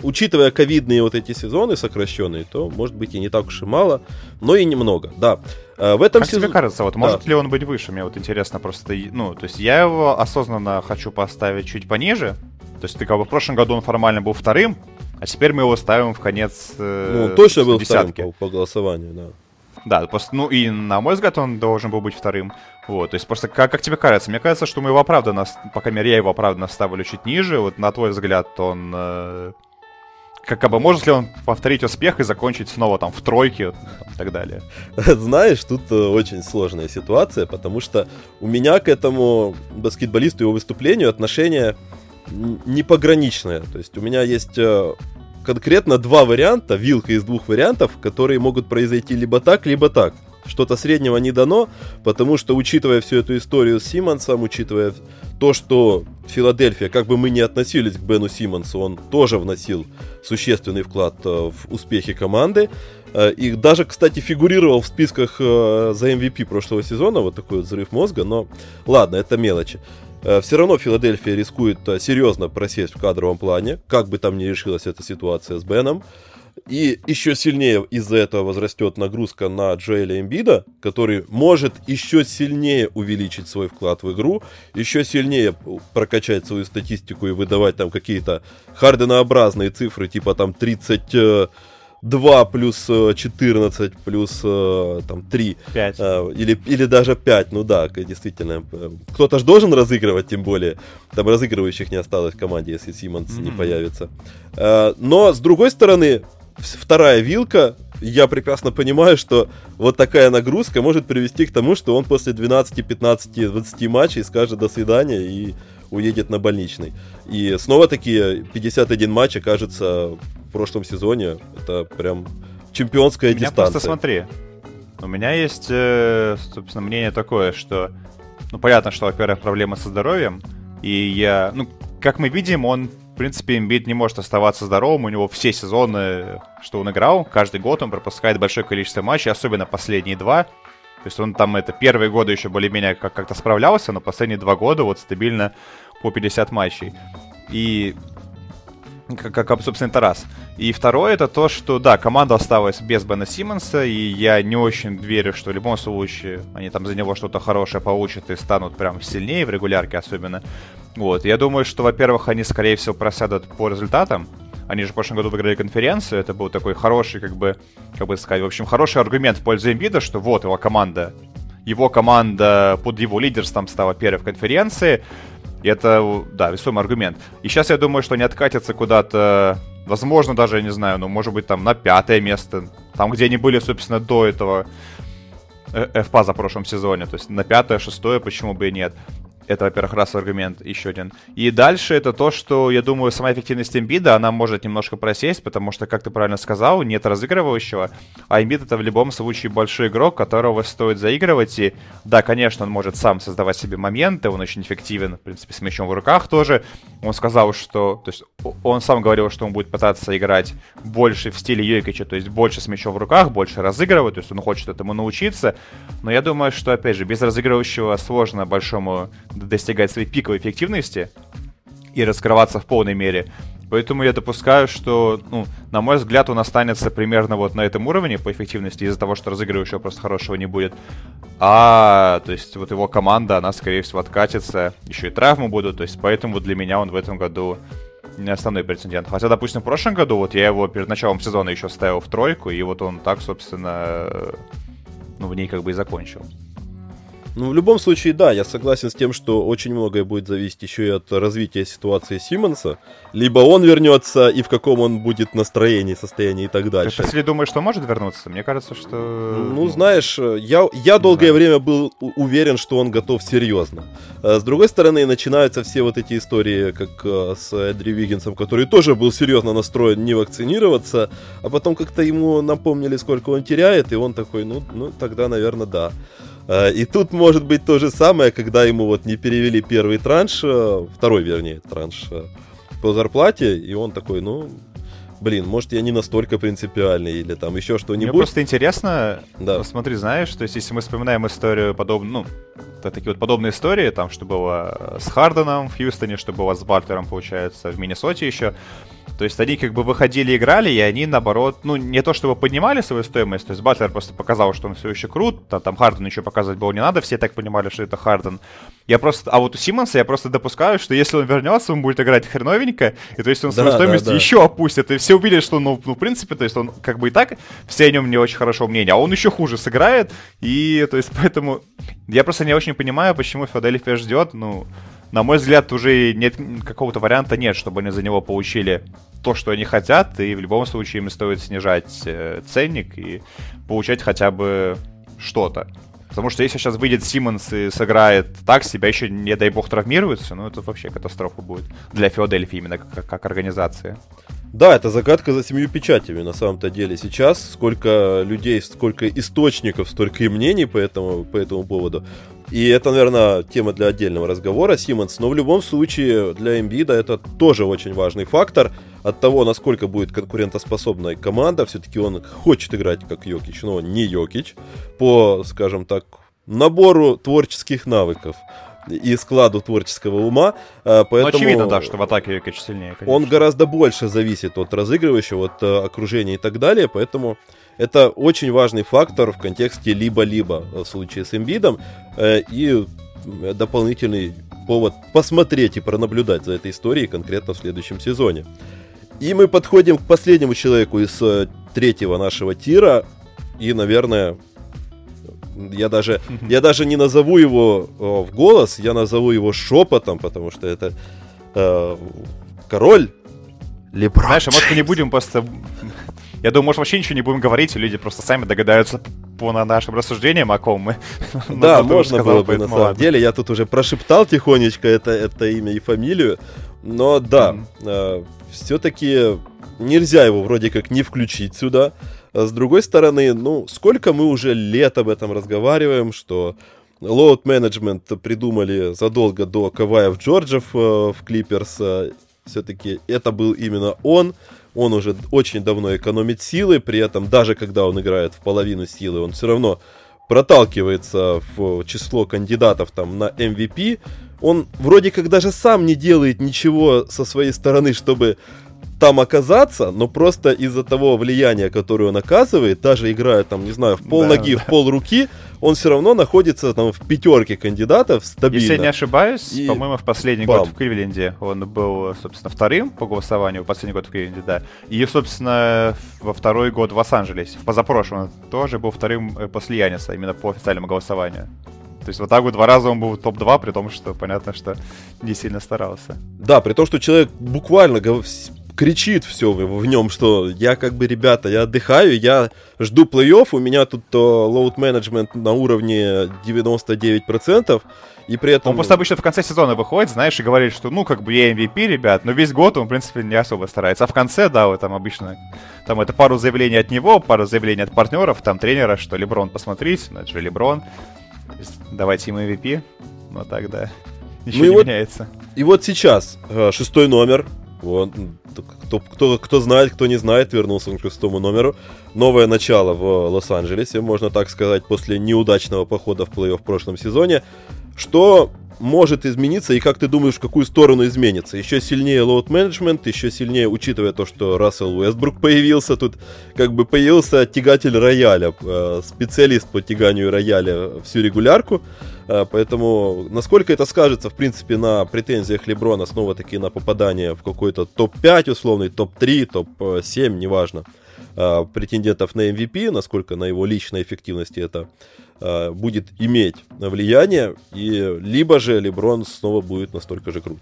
учитывая ковидные вот эти сезоны сокращенные, то, может быть, и не так уж и мало, но и немного, да. А, в этом как сезон... тебе кажется, вот может да. ли он быть выше? Мне вот интересно просто, ну, то есть я его осознанно хочу поставить чуть пониже, то есть ты как бы в прошлом году он формально был вторым, а теперь мы его ставим в конец э, Ну, точно был десятки. вторым по, по голосованию, да. Да, просто, ну и на мой взгляд он должен был быть вторым. Вот, то есть просто как, как тебе кажется? Мне кажется, что мы его оправданно, по крайней мере, я его оправданно ставлю чуть ниже. Вот на твой взгляд он э, как бы может ли он повторить успех и закончить снова там в тройке и так далее? Знаешь, тут э, очень сложная ситуация, потому что у меня к этому баскетболисту и его выступлению отношение не пограничное. То есть у меня есть э, конкретно два варианта, вилка из двух вариантов, которые могут произойти либо так, либо так. Что-то среднего не дано, потому что, учитывая всю эту историю с Симмонсом, учитывая то, что Филадельфия, как бы мы ни относились к Бену Симмонсу, он тоже вносил существенный вклад э, в успехи команды. Э, и даже, кстати, фигурировал в списках э, за MVP прошлого сезона, вот такой вот взрыв мозга, но ладно, это мелочи. Все равно Филадельфия рискует серьезно просесть в кадровом плане, как бы там ни решилась эта ситуация с Беном. И еще сильнее из-за этого возрастет нагрузка на Джоэля Эмбида, который может еще сильнее увеличить свой вклад в игру, еще сильнее прокачать свою статистику и выдавать там какие-то харденообразные цифры, типа там 30 2 плюс 14 э, плюс э, там 3. 5. Э, или, или даже 5, ну да, действительно. Кто-то же должен разыгрывать, тем более. Там разыгрывающих не осталось в команде, если Симмонс mm-hmm. не появится. Но, с другой стороны, вторая вилка, я прекрасно понимаю, что вот такая нагрузка может привести к тому, что он после 12, 15, 20 матчей скажет до свидания и уедет на больничный. И снова такие 51 матч окажется в прошлом сезоне. Это прям чемпионская у меня дистанция. Просто смотри, у меня есть, э, собственно, мнение такое, что, ну, понятно, что, во-первых, проблемы со здоровьем, и я, ну, как мы видим, он в принципе, Эмбит не может оставаться здоровым. У него все сезоны, что он играл, каждый год он пропускает большое количество матчей, особенно последние два. То есть он там это первые годы еще более-менее как- как-то справлялся, но последние два года вот стабильно по 50 матчей. И как, как собственно, это раз. И второе, это то, что, да, команда осталась без Бена Симмонса, и я не очень верю, что в любом случае они там за него что-то хорошее получат и станут прям сильнее в регулярке особенно. Вот, я думаю, что, во-первых, они, скорее всего, просядут по результатам. Они же в прошлом году выиграли конференцию, это был такой хороший, как бы, как бы сказать, в общем, хороший аргумент в пользу Эмбида, что вот его команда, его команда под его лидерством стала первой в конференции, и это, да, весомый аргумент. И сейчас я думаю, что они откатятся куда-то, возможно, даже, я не знаю, ну, может быть, там на пятое место, там, где они были, собственно, до этого э, ФПА за прошлом сезоне, то есть на пятое, шестое, почему бы и нет. Это, во-первых, раз аргумент, еще один. И дальше это то, что, я думаю, сама эффективность имбида, она может немножко просесть, потому что, как ты правильно сказал, нет разыгрывающего, а имбид это в любом случае большой игрок, которого стоит заигрывать, и да, конечно, он может сам создавать себе моменты, он очень эффективен, в принципе, с мячом в руках тоже. Он сказал, что, то есть, он сам говорил, что он будет пытаться играть больше в стиле Йокича, то есть больше с мячом в руках, больше разыгрывать, то есть он хочет этому научиться, но я думаю, что, опять же, без разыгрывающего сложно большому достигать своей пиковой эффективности и раскрываться в полной мере. Поэтому я допускаю, что, ну, на мой взгляд, он останется примерно вот на этом уровне по эффективности из-за того, что разыгрывающего просто хорошего не будет. А, то есть вот его команда, она, скорее всего, откатится. Еще и травмы будут, то есть поэтому для меня он в этом году не основной претендент. Хотя, допустим, в прошлом году вот я его перед началом сезона еще ставил в тройку, и вот он так, собственно, ну, в ней как бы и закончил. Ну, в любом случае, да, я согласен с тем, что очень многое будет зависеть еще и от развития ситуации Симмонса. Либо он вернется, и в каком он будет настроении, состоянии и так дальше. Ты, если думаешь, что может вернуться, мне кажется, что... Ну, знаешь, я, я долгое знаю. время был уверен, что он готов серьезно. А с другой стороны, начинаются все вот эти истории, как э, с Эдри Виггинсом, который тоже был серьезно настроен не вакцинироваться, а потом как-то ему напомнили, сколько он теряет, и он такой, ну, ну тогда, наверное, да. А, и тут может быть то же самое, когда ему вот не перевели первый транш, э, второй, вернее, транш э, по зарплате, и он такой, ну, блин, может, я не настолько принципиальный или там еще что-нибудь. Мне просто интересно, да. посмотри, знаешь, то есть если мы вспоминаем историю подобную, ну, такие вот подобные истории, там, что было с Харденом в Хьюстоне, что было с Батлером, получается, в Миннесоте еще, то есть они как бы выходили, играли, и они, наоборот, ну, не то чтобы поднимали свою стоимость, то есть Батлер просто показал, что он все еще крут, там, там Харден еще показывать было не надо, все так понимали, что это Харден. Я просто, а вот у Симмонса я просто допускаю, что если он вернется, он будет играть хреновенько, и то есть он да, свою стоимость да, да. еще опустит, и все увидят, что, ну, ну, в принципе, то есть он как бы и так, все о нем не очень хорошо мнение, а он еще хуже сыграет, и, то есть, поэтому я просто не очень понимаю, почему Филадельфия ждет, ну, на мой взгляд, уже нет какого-то варианта нет, чтобы они за него получили то, что они хотят, и в любом случае им стоит снижать э, ценник и получать хотя бы что-то. Потому что если сейчас выйдет Симмонс и сыграет так, себя еще, не дай бог, травмируется, ну это вообще катастрофа будет для Филадельфии именно как, как организации. Да, это загадка за семью печатями на самом-то деле. Сейчас сколько людей, сколько источников, столько и мнений по этому, по этому поводу. И это, наверное, тема для отдельного разговора, Симмонс. Но в любом случае для Эмбида это тоже очень важный фактор. От того, насколько будет конкурентоспособная команда, все-таки он хочет играть как Йокич, но не Йокич, по, скажем так, набору творческих навыков и складу творческого ума. А, поэтому ну, очевидно, да, что в атаке Йокич сильнее. Конечно. Он гораздо больше зависит от разыгрывающего, от э, окружения и так далее, поэтому это очень важный фактор в контексте либо-либо в случае с Эмбидом э, и дополнительный повод посмотреть и пронаблюдать за этой историей конкретно в следующем сезоне. И мы подходим к последнему человеку из э, третьего нашего тира. И, наверное, я даже, я даже не назову его о, в голос, я назову его шепотом, потому что это э, король Леброн Знаешь, а может мы не будем просто... Я думаю, может вообще ничего не будем говорить, и люди просто сами догадаются по нашим рассуждениям, о ком мы. Да, можно было бы, на самом деле. Я тут уже прошептал тихонечко это, это имя и фамилию. Но да, э, все-таки нельзя его вроде как не включить сюда. А с другой стороны, ну, сколько мы уже лет об этом разговариваем, что load management придумали задолго до Каваев Джорджев э, в Клиперс. Э, Все-таки это был именно он. Он уже очень давно экономит силы, при этом даже когда он играет в половину силы, он все равно проталкивается в число кандидатов там на MVP. Он вроде как даже сам не делает ничего со своей стороны, чтобы там оказаться, но просто из-за того влияния, которое он оказывает, даже играя там, не знаю, в пол ноги, да. в пол руки, он все равно находится там в пятерке кандидатов стабильно. Если я не ошибаюсь, и... по-моему, в последний Бам. год в Кливленде он был, собственно, вторым по голосованию, в последний год в Кливленде, да. И, собственно, во второй год в Лос-Анджелесе, в позапрошлом он тоже был вторым э, после Яниса, именно по официальному голосованию. То есть вот так вот два раза он был топ-2, при том, что понятно, что не сильно старался. Да, при том, что человек буквально кричит все в, нем, что я как бы, ребята, я отдыхаю, я жду плей-офф, у меня тут load management на уровне 99%, и при этом... Он просто обычно в конце сезона выходит, знаешь, и говорит, что, ну, как бы я MVP, ребят, но весь год он, в принципе, не особо старается. А в конце, да, вот там обычно, там это пару заявлений от него, пару заявлений от партнеров, там тренера, что Леброн, посмотрите, ну, это же Леброн, давайте ему MVP, ну, тогда ничего ну, не вот, меняется. И вот сейчас э, шестой номер, вот, кто, кто, кто знает, кто не знает, вернулся к шестому номеру. Новое начало в Лос-Анджелесе, можно так сказать, после неудачного похода в плей-офф в прошлом сезоне. Что может измениться и как ты думаешь, в какую сторону изменится? Еще сильнее load management, еще сильнее, учитывая то, что Рассел Уэстбрук появился, тут как бы появился тягатель рояля, э, специалист по тяганию рояля всю регулярку. Э, поэтому насколько это скажется, в принципе, на претензиях Леброна снова-таки на попадание в какой-то топ-5 условный, топ-3, топ-7, неважно, э, претендентов на MVP, насколько на его личной эффективности это э, будет иметь влияние, и либо же Леброн снова будет настолько же крут.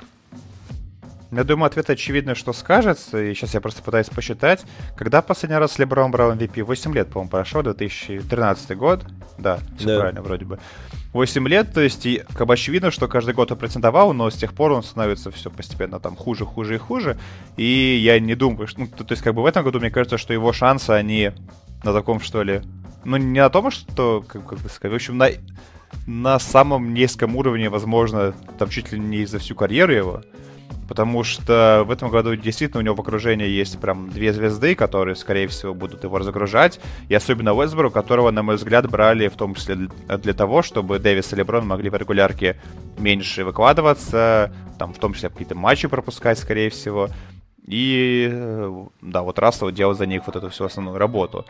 Я думаю, ответ очевидно, что скажется, и сейчас я просто пытаюсь посчитать. Когда последний раз Леброн брал MVP? 8 лет, по-моему, прошло, 2013 год. Да, все да. правильно вроде бы. 8 лет, то есть, и, очевидно, что каждый год он претендовал, но с тех пор он становится все постепенно там хуже, хуже и хуже. И я не думаю, что, ну, то, то есть, как бы в этом году, мне кажется, что его шансы, они на таком, что ли, ну, не на том, что, как, как бы сказать, в общем, на, на самом низком уровне, возможно, там чуть ли не за всю карьеру его. Потому что в этом году действительно у него в окружении есть прям две звезды, которые, скорее всего, будут его разгружать, и особенно Уэсбору, которого, на мой взгляд, брали в том числе для того, чтобы Дэвис и Леброн могли в регулярке меньше выкладываться, там в том числе какие-то матчи пропускать, скорее всего, и э, да, вот Рассел делал за них вот эту всю основную работу.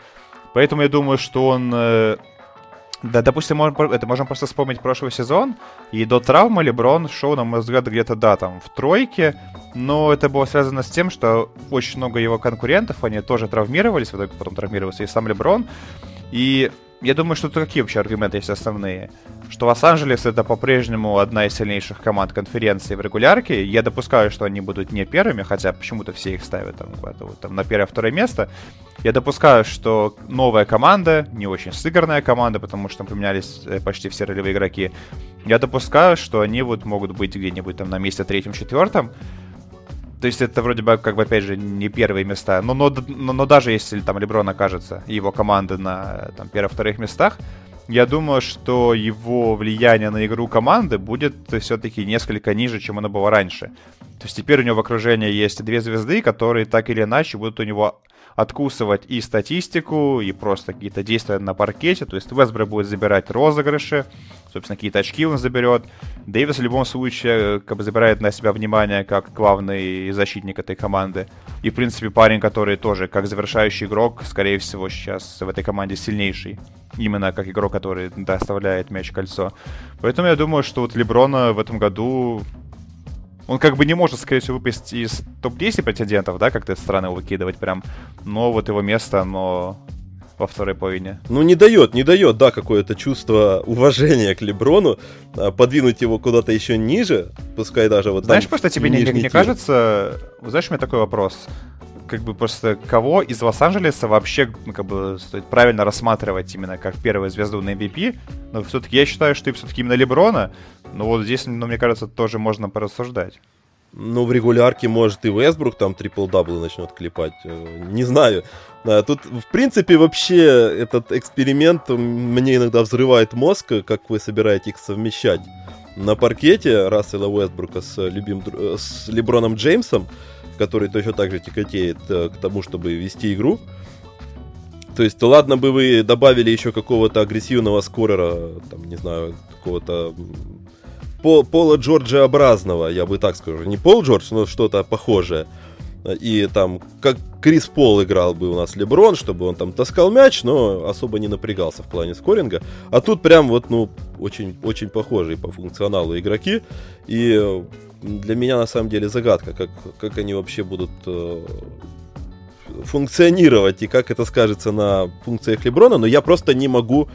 Поэтому я думаю, что он э, да, допустим, можем, это можем просто вспомнить прошлый сезон, и до травмы Леброн шел, на мой взгляд, где-то, да, там, в тройке, но это было связано с тем, что очень много его конкурентов, они тоже травмировались, в итоге потом травмировался и сам Леброн, и я думаю, что тут какие вообще аргументы есть основные? Что Лос-Анджелес это по-прежнему одна из сильнейших команд конференции в регулярке. Я допускаю, что они будут не первыми, хотя почему-то все их ставят там, вот, там на первое-второе место. Я допускаю, что новая команда, не очень сыгранная команда, потому что там поменялись э, почти все ролевые игроки. Я допускаю, что они вот могут быть где-нибудь там на месте третьем-четвертом. То есть это вроде бы, как бы, опять же, не первые места. Но, но, но, но даже если там Леброн окажется, его команды на там, первых-вторых местах, я думаю, что его влияние на игру команды будет все-таки несколько ниже, чем оно было раньше. То есть теперь у него в окружении есть две звезды, которые так или иначе будут у него откусывать и статистику, и просто какие-то действия на паркете. То есть Вестброк будет забирать розыгрыши, собственно, какие-то очки он заберет. Дэвис в любом случае как бы забирает на себя внимание как главный защитник этой команды. И, в принципе, парень, который тоже как завершающий игрок, скорее всего, сейчас в этой команде сильнейший. Именно как игрок, который доставляет мяч кольцо. Поэтому я думаю, что вот Леброна в этом году он как бы не может, скорее всего, выпасть из топ-10 претендентов, да, как-то это странно выкидывать прям. Но вот его место, оно во второй половине. Ну, не дает, не дает, да, какое-то чувство уважения к Леброну, а, подвинуть его куда-то еще ниже, пускай даже вот Знаешь, просто тебе не, не, не кажется... Знаешь, у меня такой вопрос как бы просто кого из Лос-Анджелеса вообще ну, как бы стоит правильно рассматривать именно как первую звезду на MVP. Но все-таки я считаю, что и все-таки именно Леброна. Но вот здесь, ну, мне кажется, тоже можно порассуждать. Ну, в регулярке, может, и Вестбрук там трипл-даблы начнет клепать. Э, не знаю. Тут, в принципе, вообще этот эксперимент мне иногда взрывает мозг, как вы собираетесь их совмещать. На паркете Рассела Уэстбрука с, любим, э, с Леброном Джеймсом который точно так же тяготеет э, к тому, чтобы вести игру. То есть, ладно бы вы добавили еще какого-то агрессивного скорера, там, не знаю, какого-то Пол, Пола Джорджа образного, я бы так скажу. Не Пол Джордж, но что-то похожее. И там, как Крис Пол играл бы у нас Леброн, чтобы он там таскал мяч, но особо не напрягался в плане скоринга. А тут прям вот, ну, очень, очень похожие по функционалу игроки. И для меня на самом деле загадка, как, как они вообще будут э, функционировать и как это скажется на функциях Леброна, но я просто не могу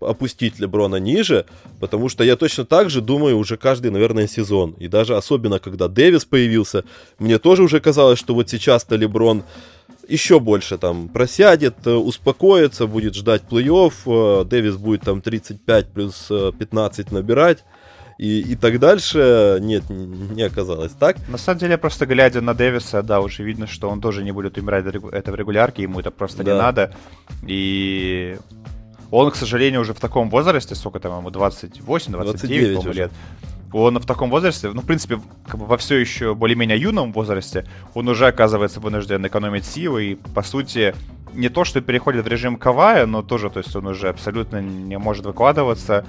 опустить Леброна ниже, потому что я точно так же думаю уже каждый, наверное, сезон. И даже особенно, когда Дэвис появился, мне тоже уже казалось, что вот сейчас-то Леброн еще больше там просядет, э, успокоится, будет ждать плей-офф, э, Дэвис будет там 35 плюс 15 э, набирать, и, и так дальше. Нет, не оказалось так. На самом деле, просто глядя на Дэвиса, да, уже видно, что он тоже не будет умирать это в регулярке, ему это просто да. не надо. И он, к сожалению, уже в таком возрасте, сколько там ему, 28-29, по лет, он в таком возрасте, ну, в принципе, как бы во все еще более-менее юном возрасте, он уже оказывается вынужден экономить силы и, по сути, не то, что переходит в режим Кавая, но тоже, то есть он уже абсолютно не может выкладываться,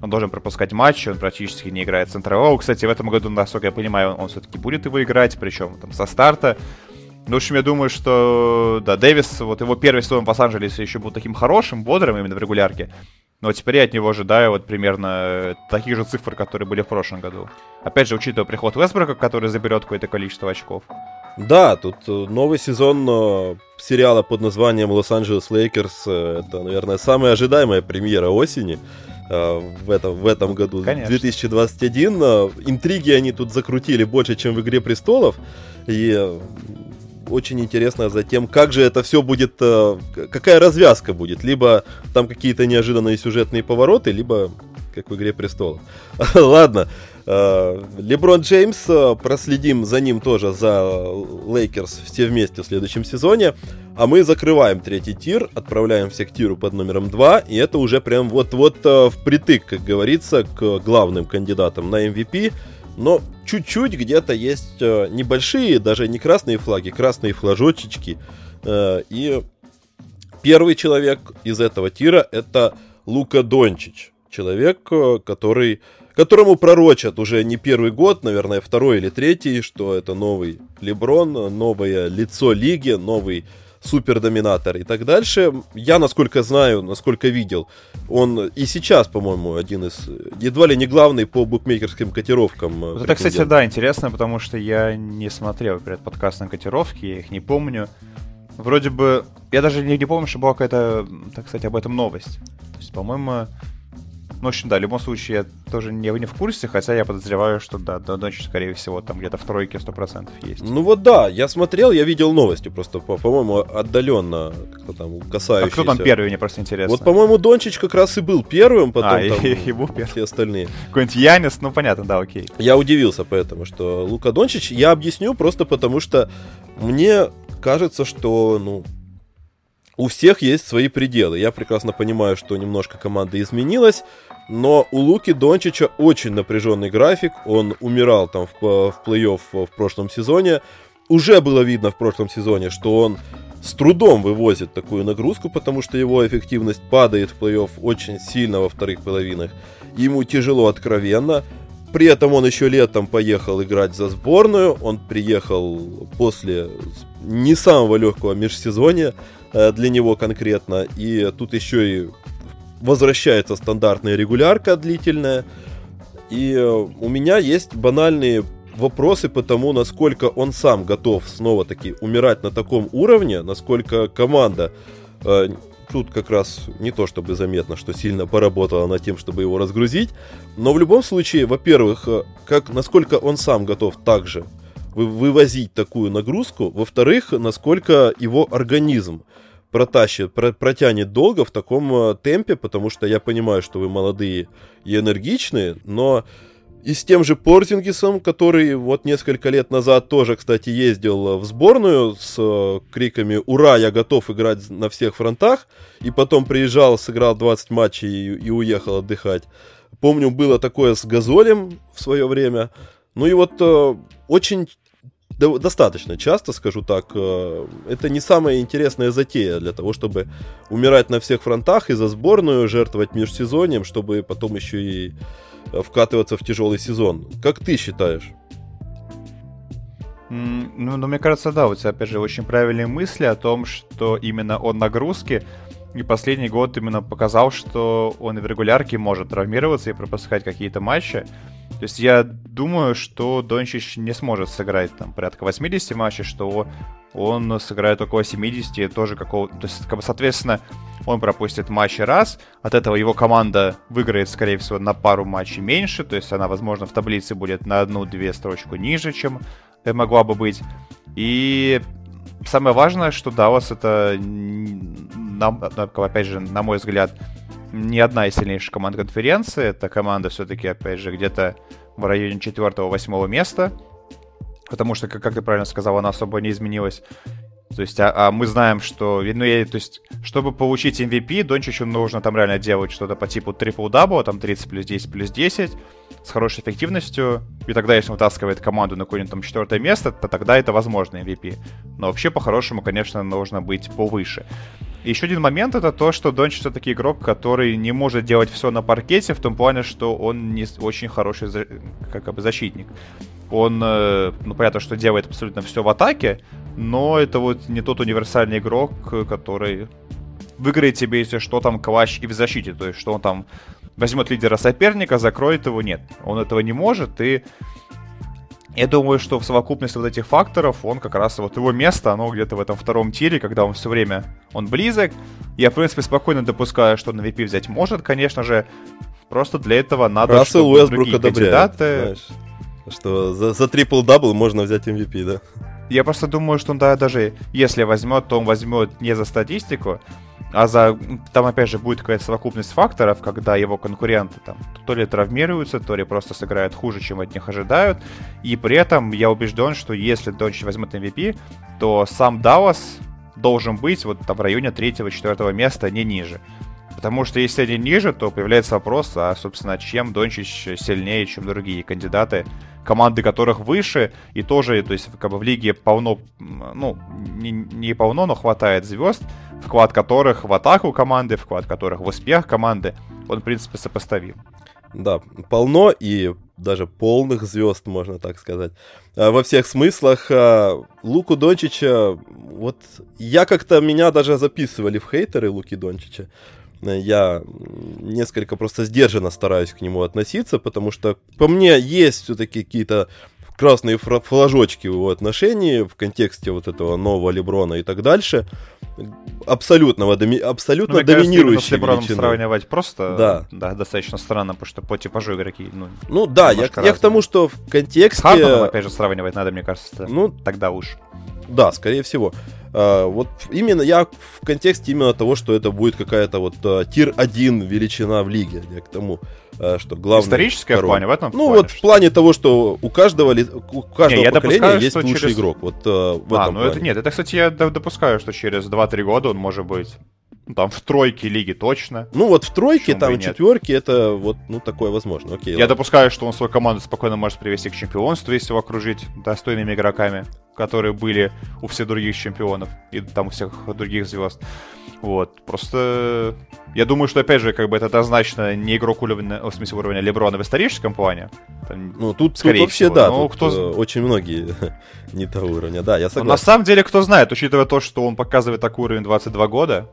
он должен пропускать матчи, он практически не играет центрового. Кстати, в этом году, насколько я понимаю, он, он все-таки будет его играть, причем там со старта. Ну, в общем, я думаю, что, да, Дэвис, вот его первый сезон в Лос-Анджелесе еще был таким хорошим, бодрым именно в регулярке. Но теперь я от него ожидаю вот примерно таких же цифр, которые были в прошлом году. Опять же, учитывая приход Вестброка, который заберет какое-то количество очков. Да, тут э, новый сезон э, сериала под названием «Лос-Анджелес Лейкерс» — это, наверное, самая ожидаемая премьера осени. Э, в этом, в этом году, Конечно. 2021. Э, интриги они тут закрутили больше, чем в «Игре престолов». И э, очень интересно за тем, как же это все будет, какая развязка будет. Либо там какие-то неожиданные сюжетные повороты, либо как в «Игре престолов». Ладно, Э, Леброн Джеймс, э, проследим за ним тоже, за Лейкерс все вместе в следующем сезоне. А мы закрываем третий tier, отправляемся к tier у под номером 2, и это уже прям вот-вот э, впритык, как говорится, к главным кандидатам на MVP. Но чуть-чуть где-то есть э, небольшие, даже не красные флаги, красные флажочечки. Э, и первый человек из этого тира это Лука Дончич. Человек, э, который, которому пророчат уже не первый год, наверное, второй или третий, что это новый Леброн, новое лицо лиги, новый супердоминатор и так дальше. Я, насколько знаю, насколько видел, он и сейчас, по-моему, один из, едва ли не главный по букмекерским котировкам. Вот это, кстати, да, интересно, потому что я не смотрел, например, подкаст на котировки, я их не помню. Вроде бы, я даже не, не помню, что была какая-то, так сказать, об этом новость. То есть, по-моему, ну, в общем, да, в любом случае, я тоже не, не в курсе, хотя я подозреваю, что, да, Дончич, скорее всего, там где-то в тройке 100% есть. Ну вот да, я смотрел, я видел новости, просто, по- по-моему, отдаленно как-то там касающиеся. А кто там первый, мне просто интересно. Вот, по-моему, Дончич как раз и был первым, потом А, там и, и был первый. все остальные. Какой-нибудь Янис, ну, понятно, да, окей. Я удивился поэтому, что Лука Дончич, я объясню просто потому, что мне кажется, что, ну, у всех есть свои пределы. Я прекрасно понимаю, что немножко команда изменилась, но у Луки Дончича очень напряженный график. Он умирал там в, в плей-офф в прошлом сезоне. Уже было видно в прошлом сезоне, что он с трудом вывозит такую нагрузку, потому что его эффективность падает в плей-офф очень сильно во вторых половинах. Ему тяжело откровенно. При этом он еще летом поехал играть за сборную. Он приехал после не самого легкого межсезонья э, для него конкретно. И тут еще и возвращается стандартная регулярка длительная. И э, у меня есть банальные вопросы по тому, насколько он сам готов снова-таки умирать на таком уровне, насколько команда э, тут как раз не то чтобы заметно, что сильно поработала над тем, чтобы его разгрузить, но в любом случае, во-первых, э, как насколько он сам готов также вы, вывозить такую нагрузку, во-вторых, насколько его организм протащит, про, протянет долго в таком э, темпе, потому что я понимаю, что вы молодые и энергичные, но и с тем же Портингисом, который вот несколько лет назад тоже, кстати, ездил в сборную с э, криками «Ура, я готов играть на всех фронтах!» и потом приезжал, сыграл 20 матчей и, и уехал отдыхать. Помню, было такое с Газолем в свое время. Ну и вот э, очень достаточно часто, скажу так, э, это не самая интересная затея для того, чтобы умирать на всех фронтах и за сборную, жертвовать межсезоньем, чтобы потом еще и э, вкатываться в тяжелый сезон. Как ты считаешь? Ну, ну, мне кажется, да, у тебя, опять же, очень правильные мысли о том, что именно он нагрузки, и последний год именно показал, что он в регулярке может травмироваться и пропускать какие-то матчи. То есть я думаю, что Дончич не сможет сыграть там порядка 80 матчей, что он сыграет около 70 и тоже какого... То есть, как бы, соответственно, он пропустит матчи раз, от этого его команда выиграет, скорее всего, на пару матчей меньше, то есть она, возможно, в таблице будет на одну-две строчку ниже, чем могла бы быть. И самое важное, что Даллас это, нам, опять же, на мой взгляд, не одна из сильнейших команд конференции. Это команда все-таки, опять же, где-то в районе 4-8 места. Потому что, как, как ты правильно сказал, она особо не изменилась. То есть, а, а мы знаем, что, ну, я, то есть, чтобы получить MVP, Дончичу нужно там реально делать что-то по типу трипл-дабл, там 30 плюс 10 плюс 10, с хорошей эффективностью, и тогда, если он вытаскивает команду на какое-нибудь там четвертое место, то тогда это возможно MVP. Но вообще, по-хорошему, конечно, нужно быть повыше. И еще один момент это то, что Дончич все-таки игрок, который не может делать все на паркете, в том плане, что он не очень хороший как бы защитник. Он, э, ну, понятно, что делает абсолютно все в атаке, но это вот не тот универсальный игрок, э, который выиграет тебе, если что, там клатч и в защите. То есть, что он там возьмет лидера соперника, закроет его, нет. Он этого не может, и я думаю, что в совокупности вот этих факторов он как раз вот его место, оно где-то в этом втором tier е, когда он все время он близок. Я, в принципе, спокойно допускаю, что он MVP взять может, конечно же. Просто для этого надо, Рассел чтобы Уэсбрук другие одобряет, кандидаты... знаешь, что за, за трипл-дабл можно взять MVP, да? Я просто думаю, что он да, даже если возьмет, то он возьмет не за статистику, а за... Там, опять же, будет какая-то совокупность факторов, когда его конкуренты там то ли травмируются, то ли просто сыграют хуже, чем от них ожидают. И при этом я убежден, что если Дончич возьмет MVP, то сам Даллас должен быть вот там в районе третьего-четвертого места, не ниже. Потому что если они ниже, то появляется вопрос, а, собственно, чем Дончич сильнее, чем другие кандидаты команды которых выше, и тоже, то есть, как бы в лиге полно, ну, не, не полно, но хватает звезд, вклад которых в атаку команды, вклад которых в успех команды, он, в принципе, сопоставим. Да, полно и даже полных звезд, можно так сказать. А, во всех смыслах. А, Луку Дончича, вот я как-то, меня даже записывали в хейтеры Луки Дончича. Я несколько просто сдержанно стараюсь к нему относиться, потому что по мне есть все-таки какие-то красные флажочки в его отношении в контексте вот этого нового Леброна и так дальше. Абсолютного, доми, абсолютно ну, доминирующий с Леброном сравнивать просто да. Да, достаточно странно, потому что по типажу игроки, ну, ну да, я, я к тому, что в контексте... С Харденом, опять же, сравнивать надо, мне кажется, ну, тогда уж. Да, скорее всего. Uh, вот именно я в контексте именно того, что это будет какая-то вот uh, тир-1 величина в лиге. Я к тому, что главное... Историческое в плане, в этом Ну плане, вот в плане того, что у каждого, у каждого не, поколения допускаю, есть лучший через... игрок. Вот в а, этом ну плане. это нет, это, кстати, я допускаю, что через 2-3 года он может быть ну, там в тройке лиги точно. Ну вот в тройке, там в четверке это вот, ну, такое возможно. Окей, Я ладно. допускаю, что он свою команду спокойно может привести к чемпионству, если его окружить достойными игроками, которые были у всех других чемпионов и там у всех других звезд. Вот, просто я думаю, что, опять же, как бы это однозначно не игрок уровня, в смысле уровня Леброна в историческом плане. Там, ну, тут, скорее тут вообще, всего. да, ну, тут кто... Э, очень многие не того уровня, да, я согласен. Но на самом деле, кто знает, учитывая то, что он показывает такой уровень 22 года,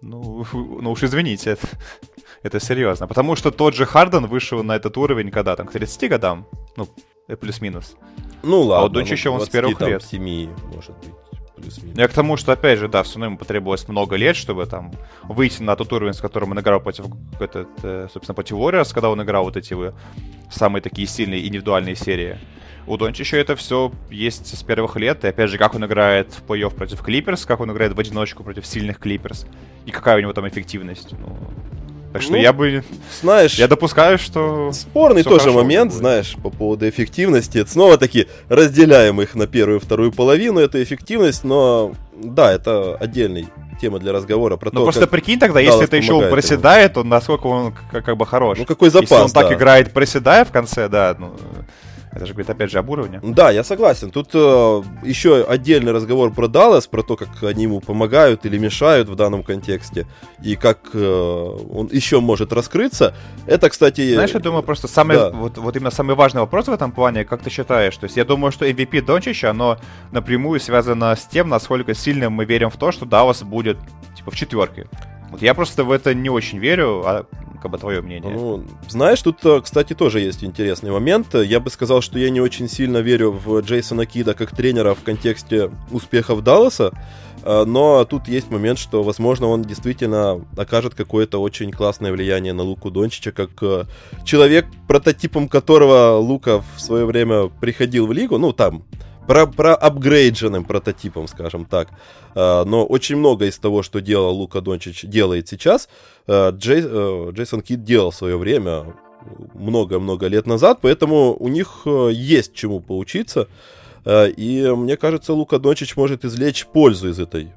ну, ну уж извините, это, это серьезно. Потому что тот же Харден вышел на этот уровень когда там, к 30 годам? Ну, плюс-минус. Ну ладно. А вот Дончич ну, он с первых там, лет. 7, может быть. Плюс-минус. Я к тому, что, опять же, да, все равно ему потребовалось много лет, чтобы там выйти на тот уровень, с которым он играл против, этот, э, собственно, против Warriors, когда он играл вот эти самые такие сильные индивидуальные серии. У Дончича это все есть с первых лет. И опять же, как он играет в плей-офф против Клиперс, как он играет в одиночку против сильных Клиперс. И какая у него там эффективность. Ну, так что ну, я бы... Знаешь... Я допускаю, что... Спорный тоже момент, будет. знаешь, по поводу эффективности. Это снова-таки разделяем их на первую и вторую половину, эту эффективность, но да, это отдельный тема для разговора про ну, то, просто прикинь тогда, если это еще проседает, ему. то насколько он как, как бы хорош. Ну какой запас, Если он да. так играет, проседая в конце, да, ну, это же говорит, опять же, об уровне. Да, я согласен. Тут э, еще отдельный разговор про Даллас, про то, как они ему помогают или мешают в данном контексте, и как э, он еще может раскрыться. Это, кстати... Знаешь, я думаю, просто самый, да. вот, вот именно самый важный вопрос в этом плане, как ты считаешь? То есть я думаю, что MVP Дончича, оно напрямую связано с тем, насколько сильно мы верим в то, что Даллас будет, типа, в четверке. Вот я просто в это не очень верю, а как бы твое мнение? Ну, знаешь, тут, э, кстати, тоже есть интересный момент. Я бы сказал, что я не очень сильно верю в Джейсона Кида как тренера в контексте успехов Далласа, э, но тут есть момент, что, возможно, он действительно окажет какое-то очень классное влияние на Луку Дончича, как э, человек, прототипом которого Лука в свое время приходил в лигу, ну, там, про, про апгрейдженным прототипом, скажем так. А, но очень много из того, что делал Лука Дончич, делает сейчас, а, Джей, э, Джейсон Кит делал в свое время много-много лет назад, поэтому у них э, есть чему поучиться. А, и мне кажется, Лука Дончич может извлечь пользу из этой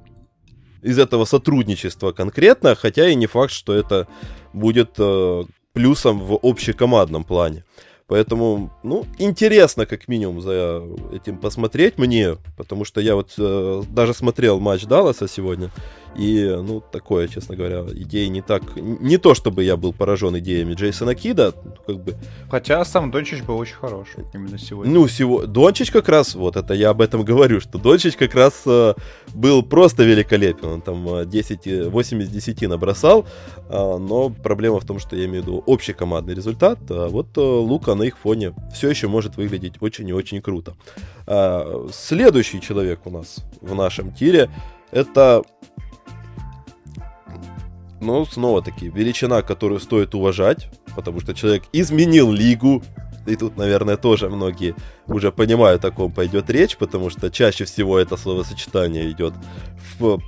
из этого сотрудничества конкретно, хотя и не факт, что это будет э, плюсом в общекомандном плане. Поэтому, ну, интересно как минимум за этим посмотреть мне, потому что я вот э, даже смотрел матч Далласа сегодня, и, ну, такое, честно говоря, идеи не так... Не то, чтобы я был поражен идеями Джейсона Кида, как бы... Хотя сам Дончич был очень хорош именно сегодня. Ну, сего... Дончич как раз, вот это я об этом говорю, что Дончич как раз э, был просто великолепен. Он там 10, 8 из 10 набросал, э, но проблема в том, что я имею в виду общий командный результат. А вот э, Лука на их фоне все еще может выглядеть очень и очень круто. Э, следующий человек у нас в нашем тире это но снова-таки, величина, которую стоит уважать, потому что человек изменил лигу, и тут, наверное, тоже многие уже понимают, о ком пойдет речь, потому что чаще всего это словосочетание идет в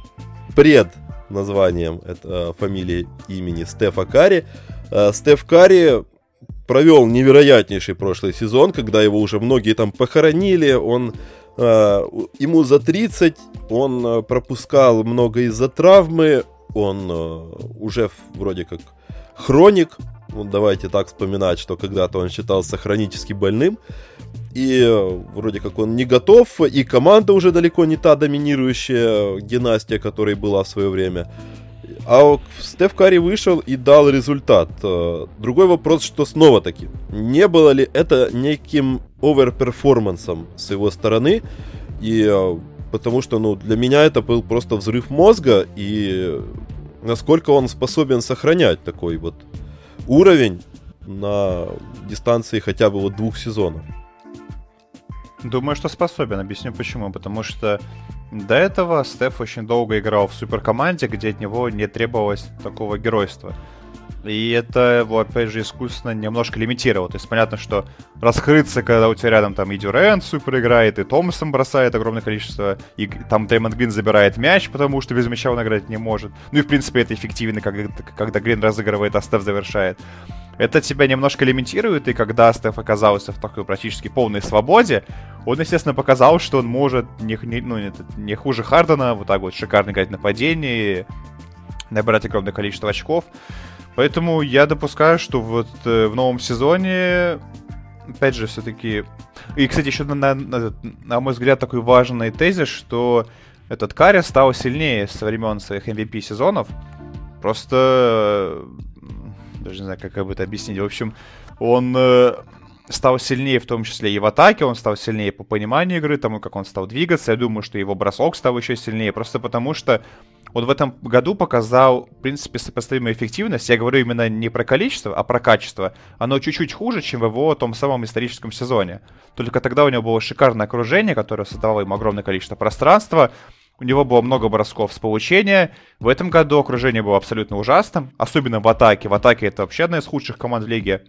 пред названием это фамилии имени Стефа Карри. А, Стеф Карри провел невероятнейший прошлый сезон, когда его уже многие там похоронили, он а, ему за 30, он пропускал много из-за травмы, он э, уже вроде как хроник, ну, давайте так вспоминать, что когда-то он считался хронически больным, и э, вроде как он не готов, и команда уже далеко не та доминирующая династия, которой была в свое время. А Стеф Карри вышел и дал результат. Э, другой вопрос, что снова таки, не было ли это неким оверперформансом с его стороны, и потому что, ну, для меня это был просто взрыв мозга, и насколько он способен сохранять такой вот уровень на дистанции хотя бы вот двух сезонов. Думаю, что способен. Объясню почему. Потому что до этого Стеф очень долго играл в суперкоманде, где от него не требовалось такого геройства. И это его, опять же, искусственно немножко лимитировало. То есть понятно, что раскрыться, когда у тебя рядом там и Дюрент супер играет, и Томпсон бросает огромное количество, и там Дэймонд Грин забирает мяч, потому что без мяча он играть не может. Ну и, в принципе, это эффективно, когда, когда Грин разыгрывает, а Стеф завершает. Это тебя немножко лимитирует, и когда Стеф оказался в такой практически полной свободе, он, естественно, показал, что он может не, не, ну, не, не хуже Хардена, вот так вот шикарно играть нападение, набирать огромное количество очков. Поэтому я допускаю, что вот э, в новом сезоне, опять же, все-таки... И, кстати, еще, на, на, на мой взгляд, такой важный тезис, что этот Карри стал сильнее со времен своих MVP сезонов. Просто... Даже не знаю, как об это объяснить. В общем, он э, стал сильнее в том числе и в атаке, он стал сильнее по пониманию игры, тому, как он стал двигаться. Я думаю, что его бросок стал еще сильнее, просто потому что он в этом году показал, в принципе, сопоставимую эффективность. Я говорю именно не про количество, а про качество. Оно чуть-чуть хуже, чем в его том самом историческом сезоне. Только тогда у него было шикарное окружение, которое создавало ему огромное количество пространства. У него было много бросков с получения. В этом году окружение было абсолютно ужасным, особенно в атаке. В атаке это вообще одна из худших команд в лиге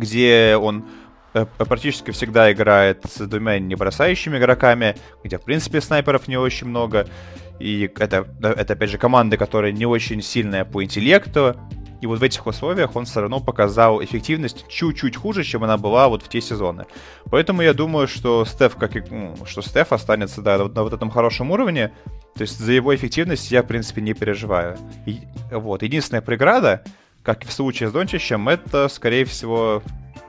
где он э, практически всегда играет с двумя небросающими игроками, где, в принципе, снайперов не очень много. И это, это, опять же, команда, которая не очень сильная по интеллекту. И вот в этих условиях он все равно показал эффективность чуть-чуть хуже, чем она была вот в те сезоны. Поэтому я думаю, что Стеф, как и, ну, что Стеф останется да, на вот этом хорошем уровне. То есть за его эффективность я, в принципе, не переживаю. И, вот. Единственная преграда, как и в случае с Дончичем, это, скорее всего,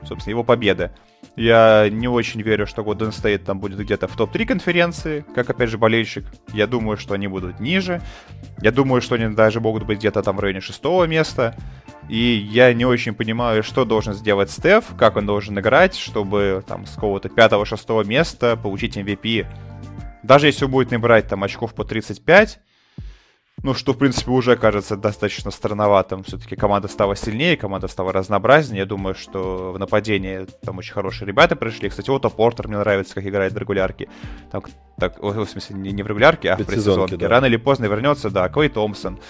собственно, его победа. Я не очень верю, что Golden State там будет где-то в топ-3 конференции, как, опять же, болельщик. Я думаю, что они будут ниже. Я думаю, что они даже могут быть где-то там в районе шестого места. И я не очень понимаю, что должен сделать Стеф, как он должен играть, чтобы там с какого-то пятого-шестого места получить MVP. Даже если он будет набирать там очков по 35, ну, что, в принципе, уже кажется достаточно странноватым. Все-таки команда стала сильнее, команда стала разнообразнее. Я думаю, что в нападении там очень хорошие ребята пришли. Кстати, Отто Портер мне нравится, как играет в регулярке. Так, так, в смысле, не, не в регулярке, а в предсезонке. Да. Рано или поздно вернется, да, Клей Томпсон.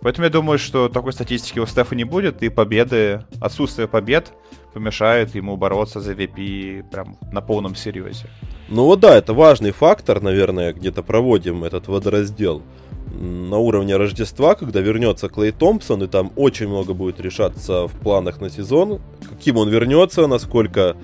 Поэтому я думаю, что такой статистики у Стефа не будет, и победы, отсутствие побед помешает ему бороться за VP прям на полном серьезе. Ну вот да, это важный фактор, наверное, где-то проводим этот водораздел на уровне Рождества, когда вернется Клей Томпсон, и там очень много будет решаться в планах на сезон, каким он вернется, насколько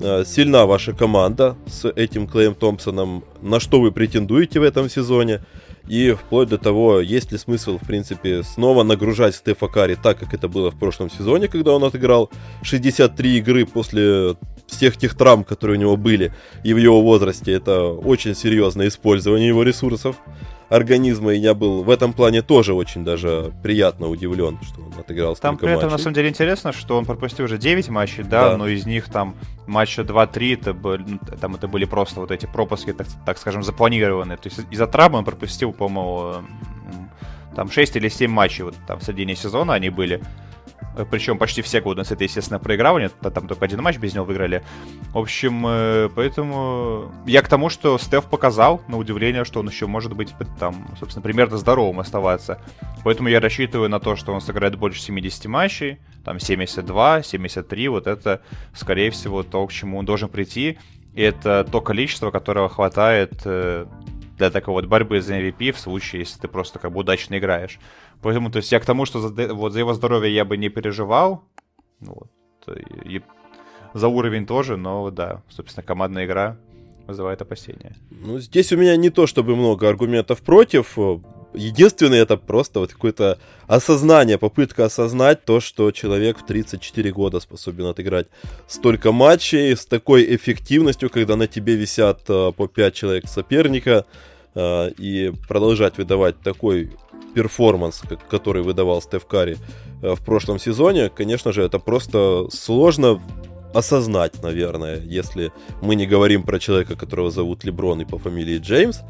э, сильна ваша команда с этим Клеем Томпсоном, на что вы претендуете в этом сезоне, и вплоть до того, есть ли смысл, в принципе, снова нагружать Стефа Карри так, как это было в прошлом сезоне, когда он отыграл 63 игры после всех тех травм, которые у него были, и в его возрасте это очень серьезное использование его ресурсов организма, и я был в этом плане тоже очень даже приятно удивлен, что он отыграл Там при этом, матчей. на самом деле, интересно, что он пропустил уже 9 матчей, да, да. но из них там матча 2-3, это, были, там это были просто вот эти пропуски, так, так скажем, запланированные. То есть из-за травмы он пропустил, по-моему, там 6 или 7 матчей вот там в середине сезона они были. Э, Причем почти все годы это, естественно, проигрывали. Там только один матч без него выиграли. В общем, э, поэтому я к тому, что Стеф показал, на удивление, что он еще может быть там, собственно, примерно здоровым оставаться. Поэтому я рассчитываю на то, что он сыграет больше 70 матчей, там 72, 73. Вот это, скорее всего, то, к чему он должен прийти. И это то количество, которого хватает э, для такой вот борьбы за MVP в случае, если ты просто как бы удачно играешь. Поэтому, то есть я к тому, что за, вот за его здоровье я бы не переживал. Вот. И за уровень тоже, но да, собственно, командная игра вызывает опасения. Ну, здесь у меня не то чтобы много аргументов против. единственное это просто вот какое-то осознание, попытка осознать то, что человек в 34 года способен отыграть столько матчей с такой эффективностью, когда на тебе висят э, по 5 человек соперника, э, и продолжать выдавать такой перформанс, который выдавал Стеф Карри э, в прошлом сезоне, конечно же, это просто сложно осознать, наверное, если мы не говорим про человека, которого зовут Леброн и по фамилии Джеймс,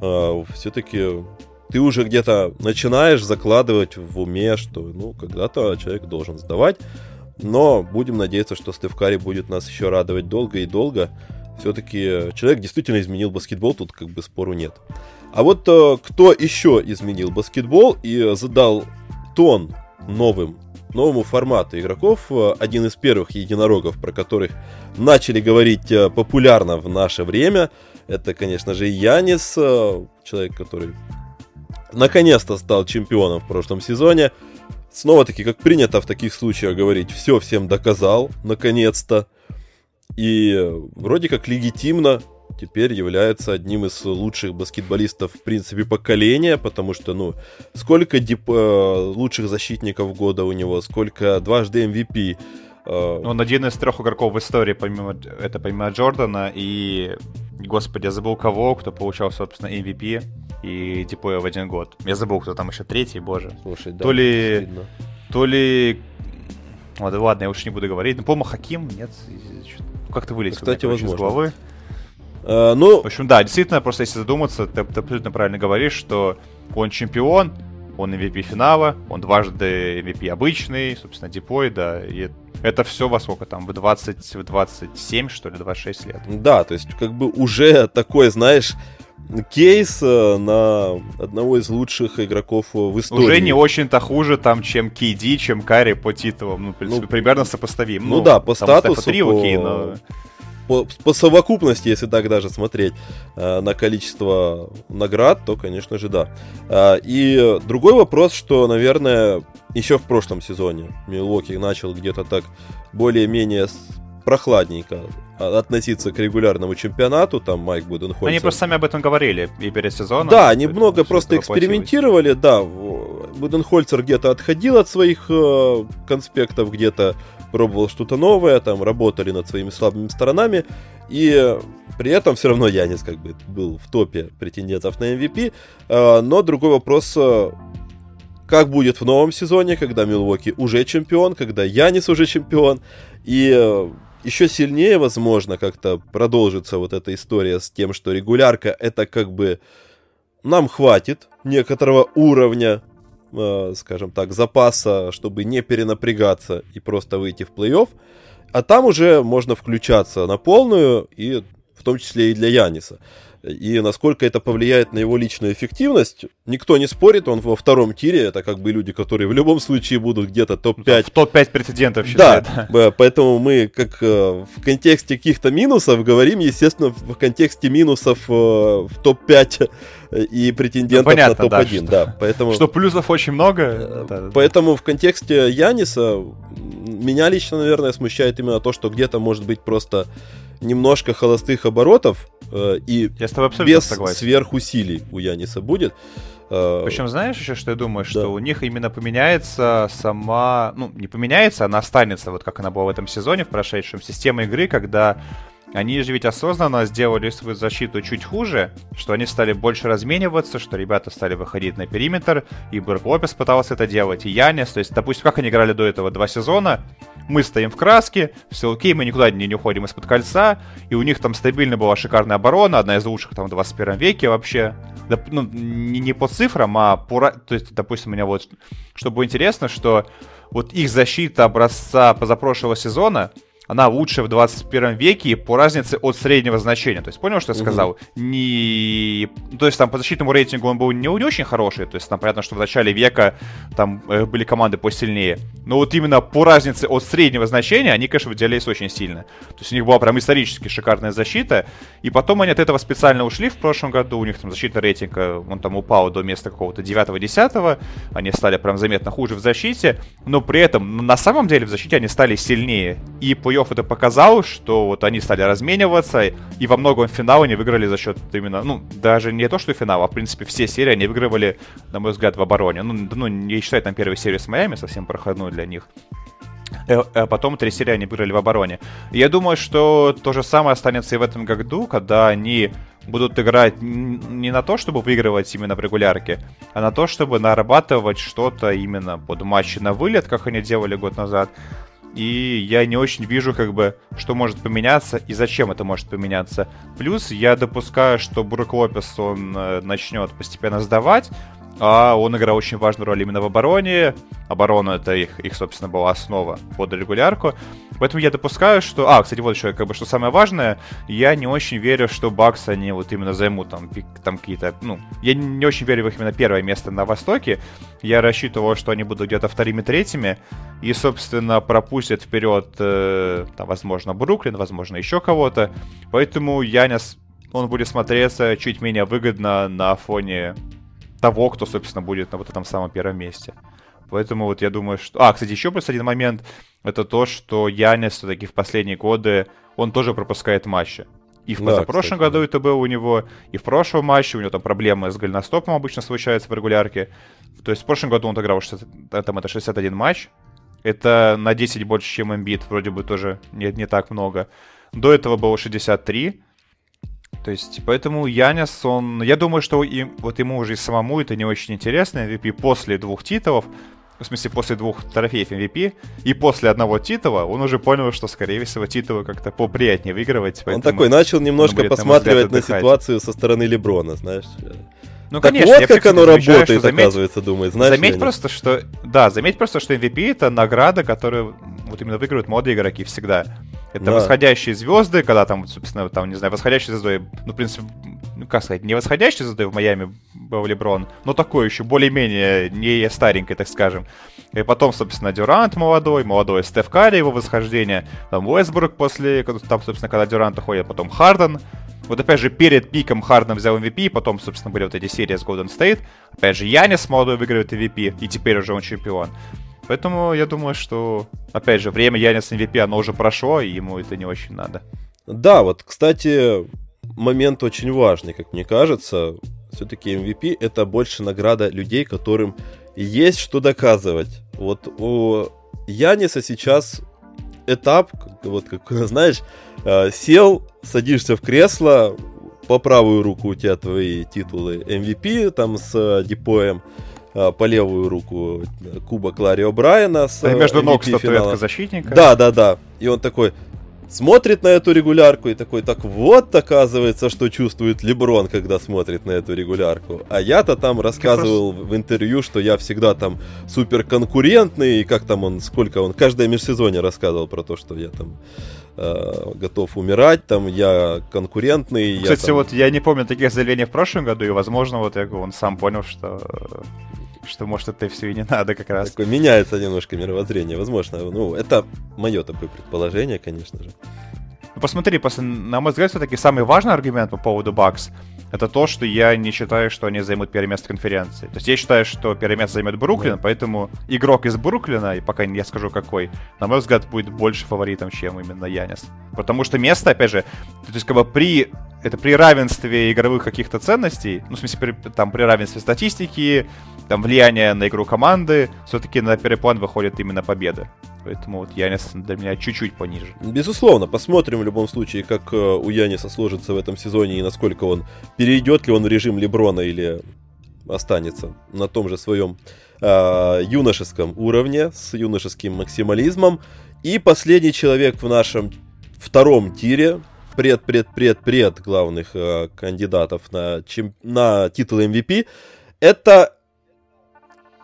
э, все-таки ты уже где-то начинаешь закладывать в уме, что ну когда-то человек должен сдавать, но будем надеяться, что Стеф Карри будет нас еще радовать долго и долго. Все-таки человек действительно изменил баскетбол, тут как бы спору нет. А вот э, кто еще изменил баскетбол и задал тон новым, новому формату игроков, э, один из первых единорогов, про которых начали говорить э, популярно в наше время, это, конечно же, Янис, э, человек, который наконец-то стал чемпионом в прошлом сезоне. Снова-таки, как принято в таких случаях говорить, все всем доказал, наконец-то. И вроде как легитимно теперь является одним из лучших баскетболистов, в принципе, поколения, потому что, ну, сколько дип, э, лучших защитников года у него, сколько дважды MVP. Э... Он один из трех игроков в истории, помимо, это помимо Джордана и, господи, я забыл кого, кто получал, собственно, MVP и Дипоя в один год. Я забыл, кто там еще третий, боже. Слушай, да, то ли, то ли Ладно, ладно, я уж не буду говорить. Ну, по-моему, Хаким, нет, как-то вылетел. Кстати, возможно. Из головы. А, ну... В общем, да, действительно, просто если задуматься, ты, ты абсолютно правильно говоришь, что он чемпион, он MVP финала, он дважды MVP обычный, собственно, Дипой, да, и это все во сколько там, в 20, в 27, что ли, 26 лет. Да, то есть как бы уже такой, знаешь, кейс э, на одного из лучших игроков в истории. Уже не очень-то хуже, там, чем KD, чем Карри по титулам. Ну, в принципе, ну, примерно сопоставим. Ну, ну да, по статусу, 3, по... Окей, но по, по совокупности, если так даже смотреть э, на количество наград, то, конечно же, да. Э, и другой вопрос, что, наверное, еще в прошлом сезоне Милуоки начал где-то так более-менее прохладненько относиться к регулярному чемпионату, там Майк Буденхольцер. Они просто сами об этом говорили и перед сезоном. Да, они много просто экспериментировали, да. Буденхольцер где-то отходил от своих э, конспектов, где-то пробовал что-то новое, там работали над своими слабыми сторонами, и при этом все равно Янис как бы был в топе претендентов на MVP, э, но другой вопрос, э, как будет в новом сезоне, когда Милуоки уже чемпион, когда Янис уже чемпион, и э, еще сильнее, возможно, как-то продолжится вот эта история с тем, что регулярка это как бы нам хватит некоторого уровня э, скажем так, запаса, чтобы не перенапрягаться и просто выйти в плей-офф. А там уже можно включаться на полную, и в том числе и для Яниса. И насколько это повлияет на его личную эффективность, никто не спорит, он во втором тире, это как бы люди, которые в любом случае будут где-то топ-5. топ-5 претендентов считают. Да, поэтому мы как э, в контексте каких-то минусов говорим, естественно, в контексте минусов э, в топ-5 и претендентов ну, понятно, на топ-1. Да, да, поэтому... Что плюсов очень много. Э, поэтому в контексте Яниса меня лично, наверное, смущает именно то, что где-то может быть просто немножко холостых оборотов э, и я с тобой абсолютно без согласен. сверхусилий у Яниса будет. Э, Причем знаешь еще, что я думаю, что да. у них именно поменяется сама, ну не поменяется, она останется вот как она была в этом сезоне в прошедшем система игры, когда они же ведь осознанно сделали свою защиту чуть хуже, что они стали больше размениваться, что ребята стали выходить на периметр, и Берг Лопес пытался это делать, и Янис. То есть, допустим, как они играли до этого два сезона, мы стоим в краске, все окей, мы никуда не, не уходим из-под кольца, и у них там стабильно была шикарная оборона, одна из лучших там в 21 веке вообще. Да, ну, не, не по цифрам, а по... То есть, допустим, у меня вот... Что было интересно, что вот их защита образца позапрошлого сезона — она лучшая в 21 веке по разнице от среднего значения. То есть, понял, что я сказал? Угу. Не... То есть, там по защитному рейтингу он был не, не очень хороший. То есть, там понятно, что в начале века там э, были команды посильнее. Но вот именно по разнице от среднего значения они, конечно, выделялись очень сильно. То есть, у них была прям исторически шикарная защита. И потом они от этого специально ушли в прошлом году. У них там защитный рейтинг, э, он там упал до места какого-то 9-10. Они стали прям заметно хуже в защите. Но при этом, на самом деле, в защите они стали сильнее. И по плей-офф это показал, что вот они стали размениваться, и во многом финал они выиграли за счет именно, ну, даже не то, что финал, а, в принципе, все серии они выигрывали, на мой взгляд, в обороне. Ну, ну не считай там первую серию с Майами, совсем проходную для них. Э, а потом три серии они выиграли в обороне. Я думаю, что то же самое останется и в этом году, когда они будут играть не на то, чтобы выигрывать именно в регулярке, а на то, чтобы нарабатывать что-то именно под матчи на вылет, как они делали год назад. И я не очень вижу, как бы, что может поменяться и зачем это может поменяться. Плюс я допускаю, что Брук Лопес, он э, начнет постепенно сдавать, а он играл очень важную роль именно в обороне. Оборона это их, их, собственно, была основа под регулярку. Поэтому я допускаю, что... А, кстати, вот еще, как бы, что самое важное, я не очень верю, что Бакс они вот именно займут там, там какие-то... Ну, я не очень верю в их именно первое место на Востоке. Я рассчитывал, что они будут где-то вторыми-третьими. И, собственно, пропустят вперед, э, там, возможно, Бруклин, возможно, еще кого-то. Поэтому Янис, он будет смотреться чуть менее выгодно на фоне того, кто, собственно, будет на вот этом самом первом месте. Поэтому вот я думаю, что... А, кстати, еще плюс один момент, это то, что Янис все-таки в последние годы, он тоже пропускает матчи. И в да, прошлом году да. это было у него, и в прошлом матче у него там проблемы с голеностопом обычно случаются в регулярке. То есть в прошлом году он отыграл 60, там это 61 матч. Это на 10 больше, чем Эмбит, вроде бы тоже не, не так много. До этого было 63. То есть, поэтому Янис, он... Я думаю, что им, вот ему уже и самому это не очень интересно. MVP после двух титулов, в смысле, после двух трофеев MVP, и после одного титула, он уже понял, что, скорее всего, титулы как-то поприятнее выигрывать. Он такой начал немножко посматривать на, на ситуацию со стороны Леброна, знаешь. Ну, так конечно, вот как оно работает, что, заметь, оказывается, думает. Знаешь, заметь просто, что... Да, заметь просто, что MVP — это награда, которую вот именно выигрывают молодые игроки всегда. Это да. восходящие звезды, когда там, собственно, там, не знаю, восходящие звезды, ну, в принципе, ну, как сказать, не восходящие звезды в Майами был Леброн, но такой еще более-менее не старенький, так скажем. И потом, собственно, Дюрант молодой, молодой Стеф Карри, его восхождение, там Уэсбург после, там, собственно, когда Дюрант уходит, потом Харден. Вот опять же, перед пиком Харден взял MVP, потом, собственно, были вот эти серии с Golden State. Опять же, Янис молодой выигрывает MVP, и теперь уже он чемпион. Поэтому я думаю, что, опять же, время Янис MVP, оно уже прошло, и ему это не очень надо. Да, вот, кстати, момент очень важный, как мне кажется. Все-таки MVP это больше награда людей, которым есть что доказывать. Вот у Яниса сейчас этап, вот как, знаешь, э, сел, садишься в кресло, по правую руку у тебя твои титулы MVP, там с Дипоем, а, по левую руку кубок Ларри О'Брайена с а между ног статуэтка защитника. Да, да, да. И он такой смотрит на эту регулярку и такой, так вот, оказывается, что чувствует Леброн, когда смотрит на эту регулярку. А я-то там рассказывал просто... в интервью, что я всегда там супер конкурентный, и как там он, сколько он, каждое межсезонье рассказывал про то, что я там э, готов умирать, там я конкурентный. Кстати, я, там... вот я не помню таких заявлений в прошлом году, и, возможно, вот я, он сам понял, что что может это все и не надо как раз. Такое меняется немножко мировоззрение, возможно. Ну, это мое такое предположение, конечно же. Ну, посмотри, на мой взгляд, все-таки самый важный аргумент по поводу Бакс это то, что я не считаю, что они займут первое место конференции. То есть я считаю, что первое место займет Бруклин, да. поэтому игрок из Бруклина, и пока я скажу какой, на мой взгляд, будет больше фаворитом, чем именно Янис. Потому что место, опять же, то есть как бы при это при равенстве игровых каких-то ценностей, ну, в смысле, при, там, при равенстве статистики, там, влияния на игру команды, все-таки на первый план выходит именно победа. Поэтому вот Янис для меня чуть-чуть пониже. Безусловно, посмотрим в любом случае, как э, у Яниса сложится в этом сезоне и насколько он перейдет ли он в режим Леброна или останется на том же своем э, юношеском уровне с юношеским максимализмом. И последний человек в нашем втором тире, пред-пред-пред-пред главных э, кандидатов на, чем, на титул MVP, это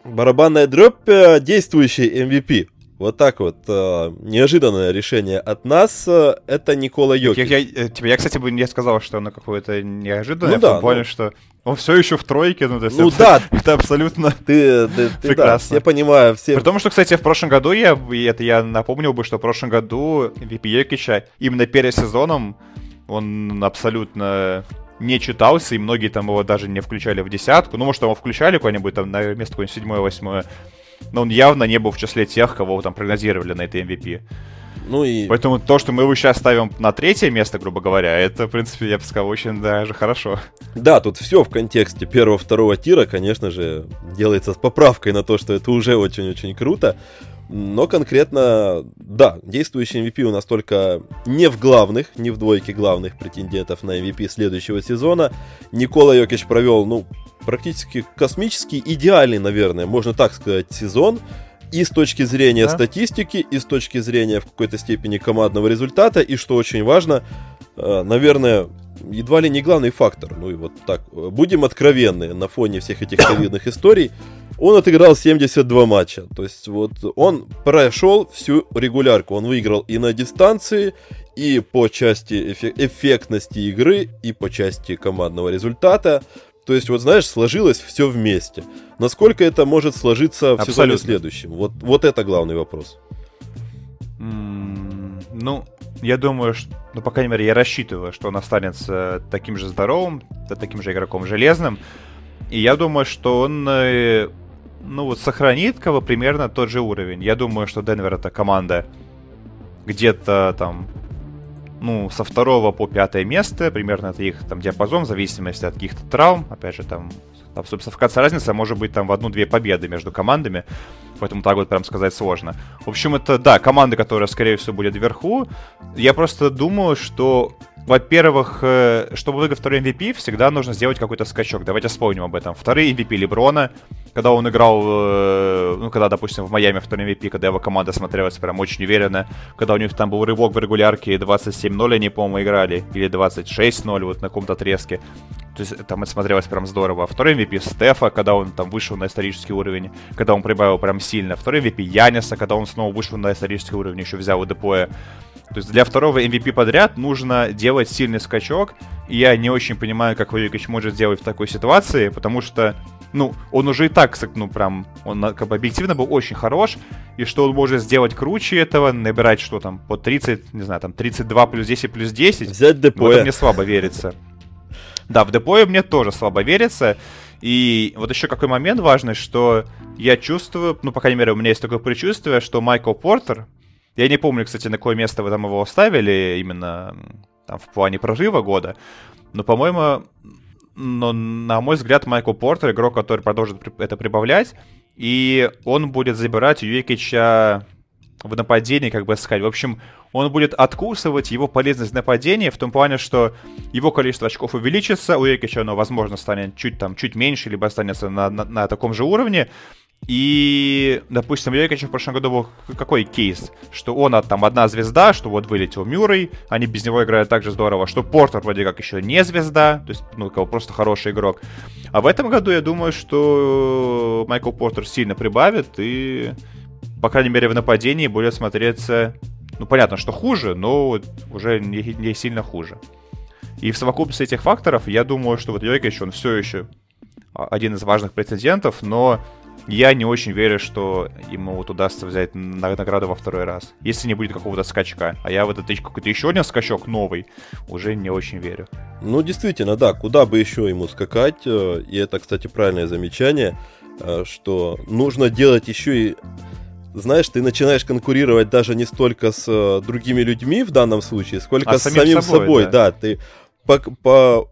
барабанная дробь э, действующий MVP. Вот так вот. Э, неожиданное решение от нас. Э, это Никола Йокич. Я, я, я, кстати, бы не сказал, что оно какое-то неожиданное. Ну, да, в том ну... что он все еще в тройке. Ну, то есть ну это, да. Это абсолютно ты, ты, ты, прекрасно. Да, я понимаю. Все... При том, что, кстати, в прошлом году, я, это я напомнил бы, что в прошлом году MVP Йокича именно перед сезоном он абсолютно не читался, и многие там его даже не включали в десятку. Ну, может, его включали куда-нибудь там на место какое-нибудь седьмое, восьмое но он явно не был в числе тех, кого там прогнозировали на этой MVP. Ну и... Поэтому то, что мы его сейчас ставим на третье место, грубо говоря, это, в принципе, я бы сказал, очень даже хорошо. Да, тут все в контексте первого-второго тира, конечно же, делается с поправкой на то, что это уже очень-очень круто. Но конкретно, да, действующий MVP у нас только не в главных, не в двойке главных претендентов на MVP следующего сезона. Никола Йокич провел, ну, практически космический, идеальный, наверное, можно так сказать, сезон. И с точки зрения да. статистики, и с точки зрения в какой-то степени командного результата, и что очень важно, э, наверное, едва ли не главный фактор. Ну и вот так, будем откровенны, на фоне всех этих ковидных историй, он отыграл 72 матча. То есть вот он прошел всю регулярку. Он выиграл и на дистанции, и по части эффектности игры, и по части командного результата. То есть, вот знаешь, сложилось все вместе. Насколько это может сложиться в Абсолютно. сезоне следующем? Вот, вот это главный вопрос. Mm, ну, я думаю, что, ну, по крайней мере, я рассчитываю, что он останется таким же здоровым, таким же игроком железным. И я думаю, что он, э, ну, вот сохранит кого примерно тот же уровень. Я думаю, что Денвер это команда где-то там ну, со второго по пятое место, примерно это их там диапазон, в зависимости от каких-то травм, опять же, там, там собственно, в конце разница может быть там в одну-две победы между командами, поэтому так вот прям сказать сложно. В общем, это, да, команда, которая, скорее всего, будет вверху. Я просто думаю, что во-первых, э, чтобы выиграть второй MVP, всегда нужно сделать какой-то скачок. Давайте вспомним об этом. Второй MVP Леброна, когда он играл, э, ну, когда, допустим, в Майами второй MVP, когда его команда смотрелась прям очень уверенно, когда у них там был рывок в регулярке 27-0, они, по-моему, играли, или 26-0 вот на каком-то отрезке. То есть там это смотрелось прям здорово. Второй MVP Стефа, когда он там вышел на исторический уровень, когда он прибавил прям сильно. Второй MVP Яниса, когда он снова вышел на исторический уровень, еще взял и ДПО. То есть для второго MVP подряд нужно делать сильный скачок, и я не очень понимаю, как Вовикович может сделать в такой ситуации, потому что, ну, он уже и так, ну, прям, он как бы объективно был очень хорош, и что он может сделать круче этого, набирать что там, по 30, не знаю, там, 32 плюс 10 плюс 10. Взять депо. Это мне слабо верится. Да, в депое мне тоже слабо верится. И вот еще какой момент важный, что я чувствую, ну, по крайней мере, у меня есть такое предчувствие, что Майкл Портер, я не помню, кстати, на какое место вы там его оставили, именно там, в плане прорыва года. Но, по-моему, но, на мой взгляд, Майкл Портер, игрок, который продолжит это прибавлять, и он будет забирать Юекича в нападении, как бы сказать. В общем, он будет откусывать его полезность нападения в том плане, что его количество очков увеличится, у Юекича оно, возможно, станет чуть, там, чуть меньше, либо останется на, на, на таком же уровне, и, допустим, Йокич в прошлом году был какой кейс? Что он там одна звезда, что вот вылетел Мюррей, они без него играют так же здорово, что Портер вроде как еще не звезда, то есть, ну, кого просто хороший игрок. А в этом году я думаю, что Майкл Портер сильно прибавит и, по крайней мере, в нападении будет смотреться, ну, понятно, что хуже, но уже не, не сильно хуже. И в совокупности этих факторов, я думаю, что вот Йокич, он все еще один из важных претендентов, но я не очень верю, что ему вот удастся взять награду во второй раз. Если не будет какого-то скачка. А я в этот какой-то еще один скачок новый уже не очень верю. Ну, действительно, да, куда бы еще ему скакать. Э, и это, кстати, правильное замечание, э, что нужно делать еще и знаешь, ты начинаешь конкурировать даже не столько с э, другими людьми в данном случае, сколько а с самим, самим собой. собой да. да, ты по, по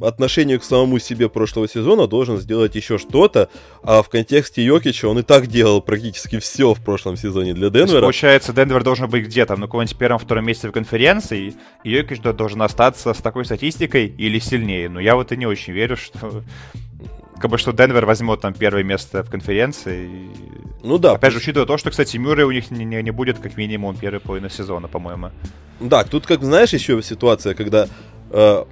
отношению к самому себе прошлого сезона должен сделать еще что-то, а в контексте Йокича он и так делал практически все в прошлом сезоне для Денвера. Есть, получается, Денвер должен быть где-то на каком-нибудь первом-втором месте в конференции, и Йокич должен остаться с такой статистикой или сильнее. Но я вот и не очень верю, что как бы что Денвер возьмет там первое место в конференции. Ну да. Опять же, учитывая то, что, кстати, Мюррей у них не, не, не будет как минимум первой половины сезона, по-моему. Да, тут, как знаешь, еще ситуация, когда Э,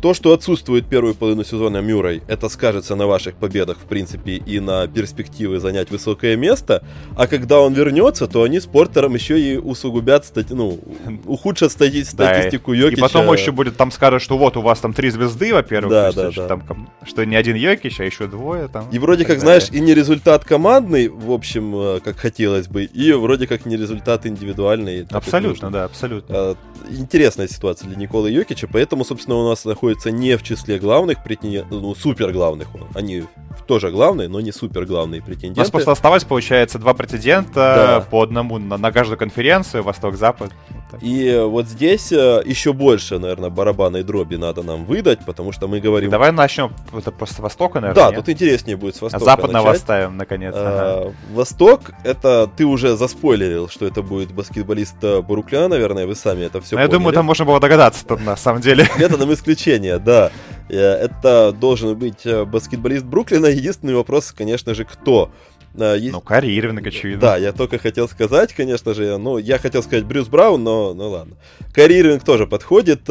то, что отсутствует первую половину сезона Мюррей, это скажется на ваших победах, в принципе, и на перспективы занять высокое место. А когда он вернется, то они с Портером еще и усугубят, стати... ну, ухудшат стати... статистику да, Йокича. И потом еще будет, там скажут, что вот у вас там три звезды, во-первых, да, да, да. Там, что не один Йокич, а еще двое там. И вроде как, далее. знаешь, и не результат командный, в общем, э, как хотелось бы, и вроде как не результат индивидуальный. Абсолютно, да, абсолютно. Э, интересная ситуация для Николы Йокича, поэтому, собственно, у нас находится находится не в числе главных претендентов, ну, супер главных. Они тоже главные, но не супер главные претенденты. У нас просто оставалось, получается, два претендента да. по одному на, на каждую конференцию, Восток-Запад. И вот здесь э, еще больше, наверное, барабанной дроби надо нам выдать, потому что мы говорим... Давай начнем это просто Востока, наверное. Да, нет? тут интереснее будет с Востока Западного начать. оставим, наконец. А, ага. Восток, это ты уже заспойлерил, что это будет баскетболист Бруклина, наверное, вы сами это все ну, Я думаю, там можно было догадаться тут на самом деле. Методом исключения, да. Э, это должен быть э, баскетболист Бруклина. Единственный вопрос, конечно же, кто? Э, есть... Ну, Карри Ирвинг, очевидно. Да, я только хотел сказать, конечно же, ну, я хотел сказать Брюс Браун, но, ну ладно. Карри Ирвинг тоже подходит.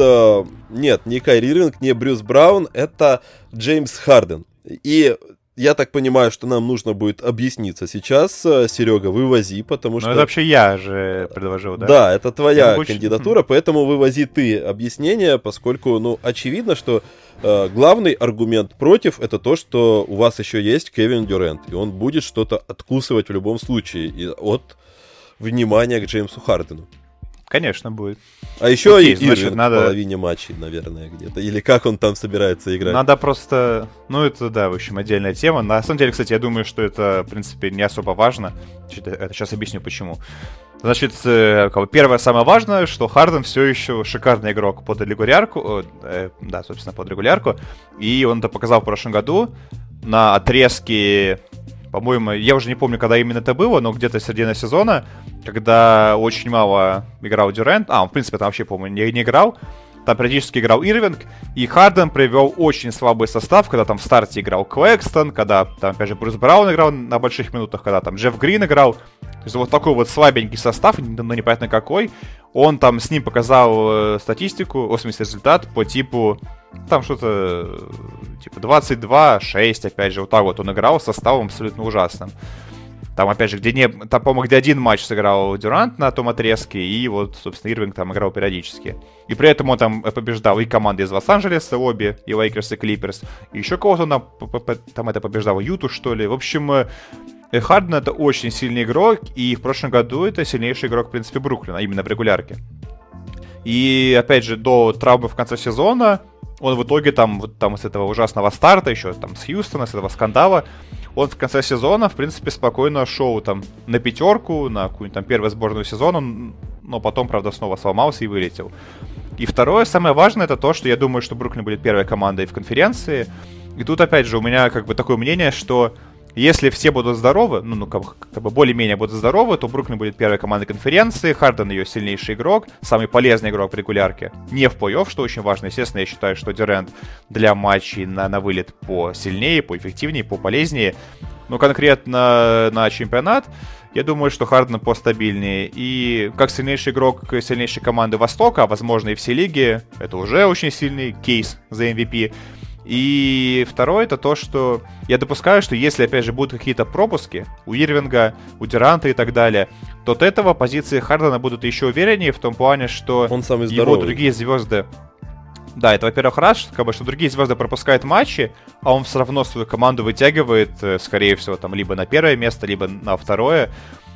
Нет, не Карри Ирвинг, не Брюс Браун, это Джеймс Харден. И я так понимаю, что нам нужно будет объясниться сейчас. Э, Серега, вывози, потому что... Ну, это вообще я же предложил, да? Да, это твоя кандидатура, поэтому вывози ты объяснение, поскольку, ну, очевидно, что э, главный аргумент против это то, что у вас еще есть Кевин Дюрент, и он будет что-то откусывать в любом случае от внимания к Джеймсу Хардену. Конечно, будет. А еще Окей, и значит, надо... в половине матчей, наверное, где-то. Или как он там собирается играть. Надо просто... Ну, это, да, в общем, отдельная тема. На самом деле, кстати, я думаю, что это, в принципе, не особо важно. Сейчас объясню, почему. Значит, э, первое самое важное, что Харден все еще шикарный игрок под регулярку. Э, да, собственно, под регулярку. И он это показал в прошлом году на отрезке по-моему, я уже не помню, когда именно это было, но где-то середина сезона, когда очень мало играл Дюрент, а, он, в принципе, там вообще, по-моему, не, не играл, там периодически играл Ирвинг, и Харден привел очень слабый состав, когда там в старте играл Клэкстон, когда там, опять же, Брюс Браун играл на больших минутах, когда там Джефф Грин играл. То есть вот такой вот слабенький состав, но непонятно какой. Он там с ним показал э, статистику, в смысле результат по типу там что-то типа 22-6, опять же, вот так вот он играл составом абсолютно ужасным. Там, опять же, где не... Там, по-моему, где один матч сыграл Дюрант на том отрезке, и вот, собственно, Ирвинг там играл периодически. И при этом он там побеждал и команды из Лос-Анджелеса, обе, и Лейкерс, и Клиперс. И еще кого-то он там это побеждал, Юту, что ли. В общем, э, Харден это очень сильный игрок, и в прошлом году это сильнейший игрок, в принципе, Бруклина, именно в регулярке. И, опять же, до травмы в конце сезона он в итоге там, вот там с этого ужасного старта, еще там с Хьюстона, с этого скандала, он в конце сезона, в принципе, спокойно шел там на пятерку, на какую-нибудь там первую сборную сезона, но потом, правда, снова сломался и вылетел. И второе, самое важное, это то, что я думаю, что Бруклин будет первой командой в конференции. И тут, опять же, у меня как бы такое мнение, что если все будут здоровы, ну, ну как, как бы более-менее будут здоровы, то Бруклин будет первой командой конференции, Харден ее сильнейший игрок, самый полезный игрок в регулярке, не в плей-офф, что очень важно. Естественно, я считаю, что Дюрент для матчей на, на вылет по сильнее, по эффективнее, по полезнее. Но конкретно на чемпионат я думаю, что Харден постабильнее. И как сильнейший игрок сильнейшей команды Востока, а возможно и все лиги, это уже очень сильный кейс за MVP. И второе это то, что я допускаю, что если, опять же, будут какие-то пропуски у Ирвинга, у Дюранта и так далее, то от этого позиции Хардена будут еще увереннее в том плане, что Он самый его другие звезды да, это, во-первых, раз, как бы, что другие звезды пропускают матчи, а он все равно свою команду вытягивает, э, скорее всего, там, либо на первое место, либо на второе.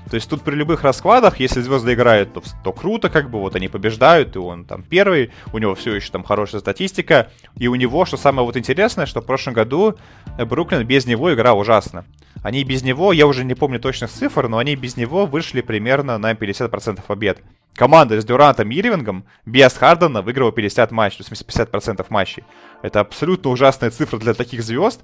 То есть тут при любых раскладах, если звезды играют, то, то круто, как бы вот они побеждают, и он там первый, у него все еще там хорошая статистика, и у него, что самое вот интересное, что в прошлом году э, Бруклин без него играл ужасно. Они без него, я уже не помню точных цифр, но они без него вышли примерно на 50% побед. Команда с Дюрантом и Ирвингом без Хардена выиграла 50 матчей, то есть 50% матчей. Это абсолютно ужасная цифра для таких звезд.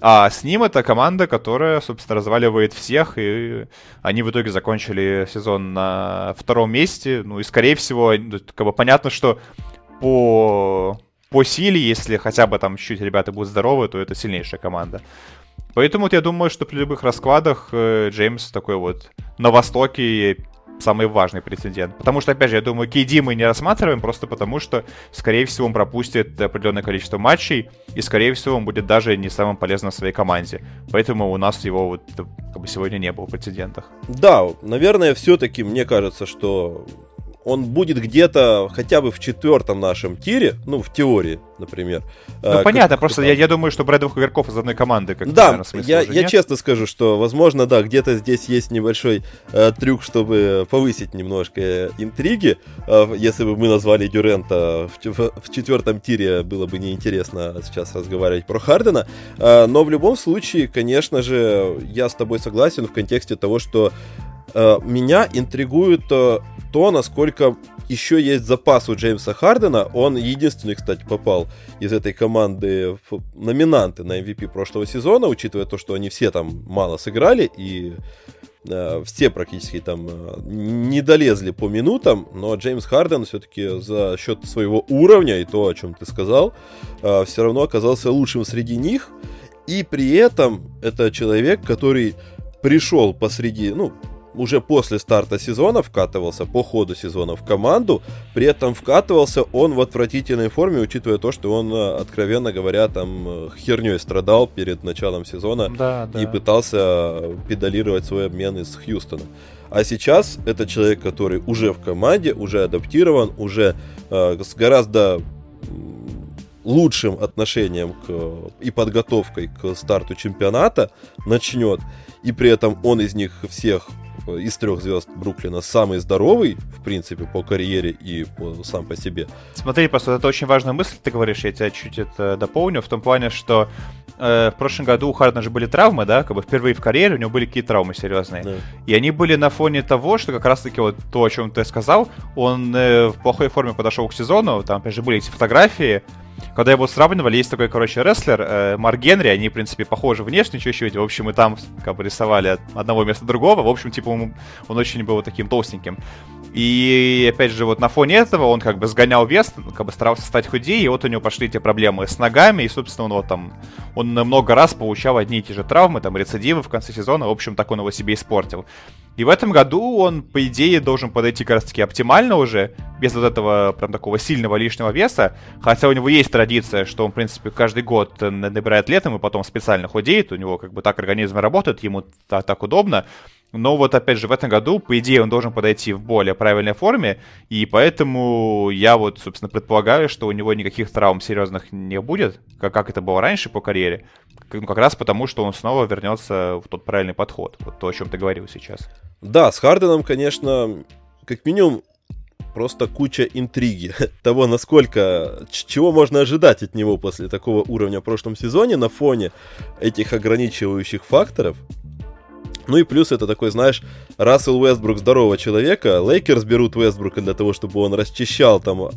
А с ним это команда, которая, собственно, разваливает всех, и они в итоге закончили сезон на втором месте. Ну и, скорее всего, как бы понятно, что по, по силе, если хотя бы там чуть-чуть ребята будут здоровы, то это сильнейшая команда. Поэтому вот я думаю, что при любых раскладах э, Джеймс такой вот на Востоке самый важный прецедент. Потому что, опять же, я думаю, KD мы не рассматриваем просто потому, что, скорее всего, он пропустит определенное количество матчей, и, скорее всего, он будет даже не самым полезным в своей команде. Поэтому у нас его вот как бы сегодня не было в прецедентах. Да, наверное, все-таки мне кажется, что он будет где-то хотя бы в четвертом нашем тире, ну, в теории, например. Ну, а, понятно, как, просто я, я думаю, что брать двух игроков из одной команды, как Да, наверное, смысле, я, я честно скажу, что, возможно, да, где-то здесь есть небольшой э, трюк, чтобы повысить немножко интриги. Э, если бы мы назвали Дюрента в, в, в четвертом тире, было бы неинтересно сейчас разговаривать про Хардена. Э, но в любом случае, конечно же, я с тобой согласен в контексте того, что э, меня интригует э, то, насколько еще есть запас у Джеймса Хардена. Он единственный, кстати, попал из этой команды в номинанты на MVP прошлого сезона, учитывая то, что они все там мало сыграли и э, все практически там э, не долезли по минутам, но Джеймс Харден все-таки за счет своего уровня и то, о чем ты сказал, э, все равно оказался лучшим среди них. И при этом это человек, который пришел посреди, ну, уже после старта сезона вкатывался, по ходу сезона в команду, при этом вкатывался он в отвратительной форме, учитывая то, что он, э, откровенно говоря, там э, херней страдал перед началом сезона да, да. и пытался педалировать свой обмен из Хьюстона. А сейчас это человек, который уже в команде, уже адаптирован, уже э, с гораздо лучшим отношением к, и подготовкой к старту чемпионата начнет, и при этом он из них всех из трех звезд Бруклина самый здоровый, в принципе, по карьере и по, сам по себе. Смотри, просто это очень важная мысль, ты говоришь, я тебя чуть это дополню, в том плане, что э, в прошлом году у Хардена же были травмы, да, как бы впервые в карьере у него были какие-то травмы серьезные. Да. И они были на фоне того, что как раз-таки вот то, о чем ты сказал, он э, в плохой форме подошел к сезону, там, опять же, были эти фотографии, когда его сравнивали, есть такой, короче, рестлер, э, Марк Генри, они, в принципе, похожи внешне чуть-чуть, в общем, и там как бы рисовали от одного вместо другого, в общем, типа, он, он очень был таким толстеньким. И, опять же, вот на фоне этого он как бы сгонял вес, как бы старался стать худее, и вот у него пошли эти проблемы с ногами, и, собственно, он вот там, он много раз получал одни и те же травмы, там, рецидивы в конце сезона, в общем, так он его себе испортил. И в этом году он, по идее, должен подойти как раз-таки оптимально уже, без вот этого прям такого сильного лишнего веса. Хотя у него есть традиция, что он, в принципе, каждый год набирает летом и потом специально худеет. У него как бы так организм работает, ему так, так удобно. Но вот опять же в этом году, по идее, он должен подойти в более правильной форме, и поэтому я вот, собственно, предполагаю, что у него никаких травм серьезных не будет, как, как это было раньше по карьере, ну, как раз потому, что он снова вернется в тот правильный подход, вот то, о чем ты говорил сейчас. Да, с Харденом, конечно, как минимум просто куча интриги того, насколько, чего можно ожидать от него после такого уровня в прошлом сезоне на фоне этих ограничивающих факторов. Ну и плюс это такой, знаешь, Рассел Уэстбрук здорового человека. Лейкерс берут Уэстбрука для того, чтобы он расчищал там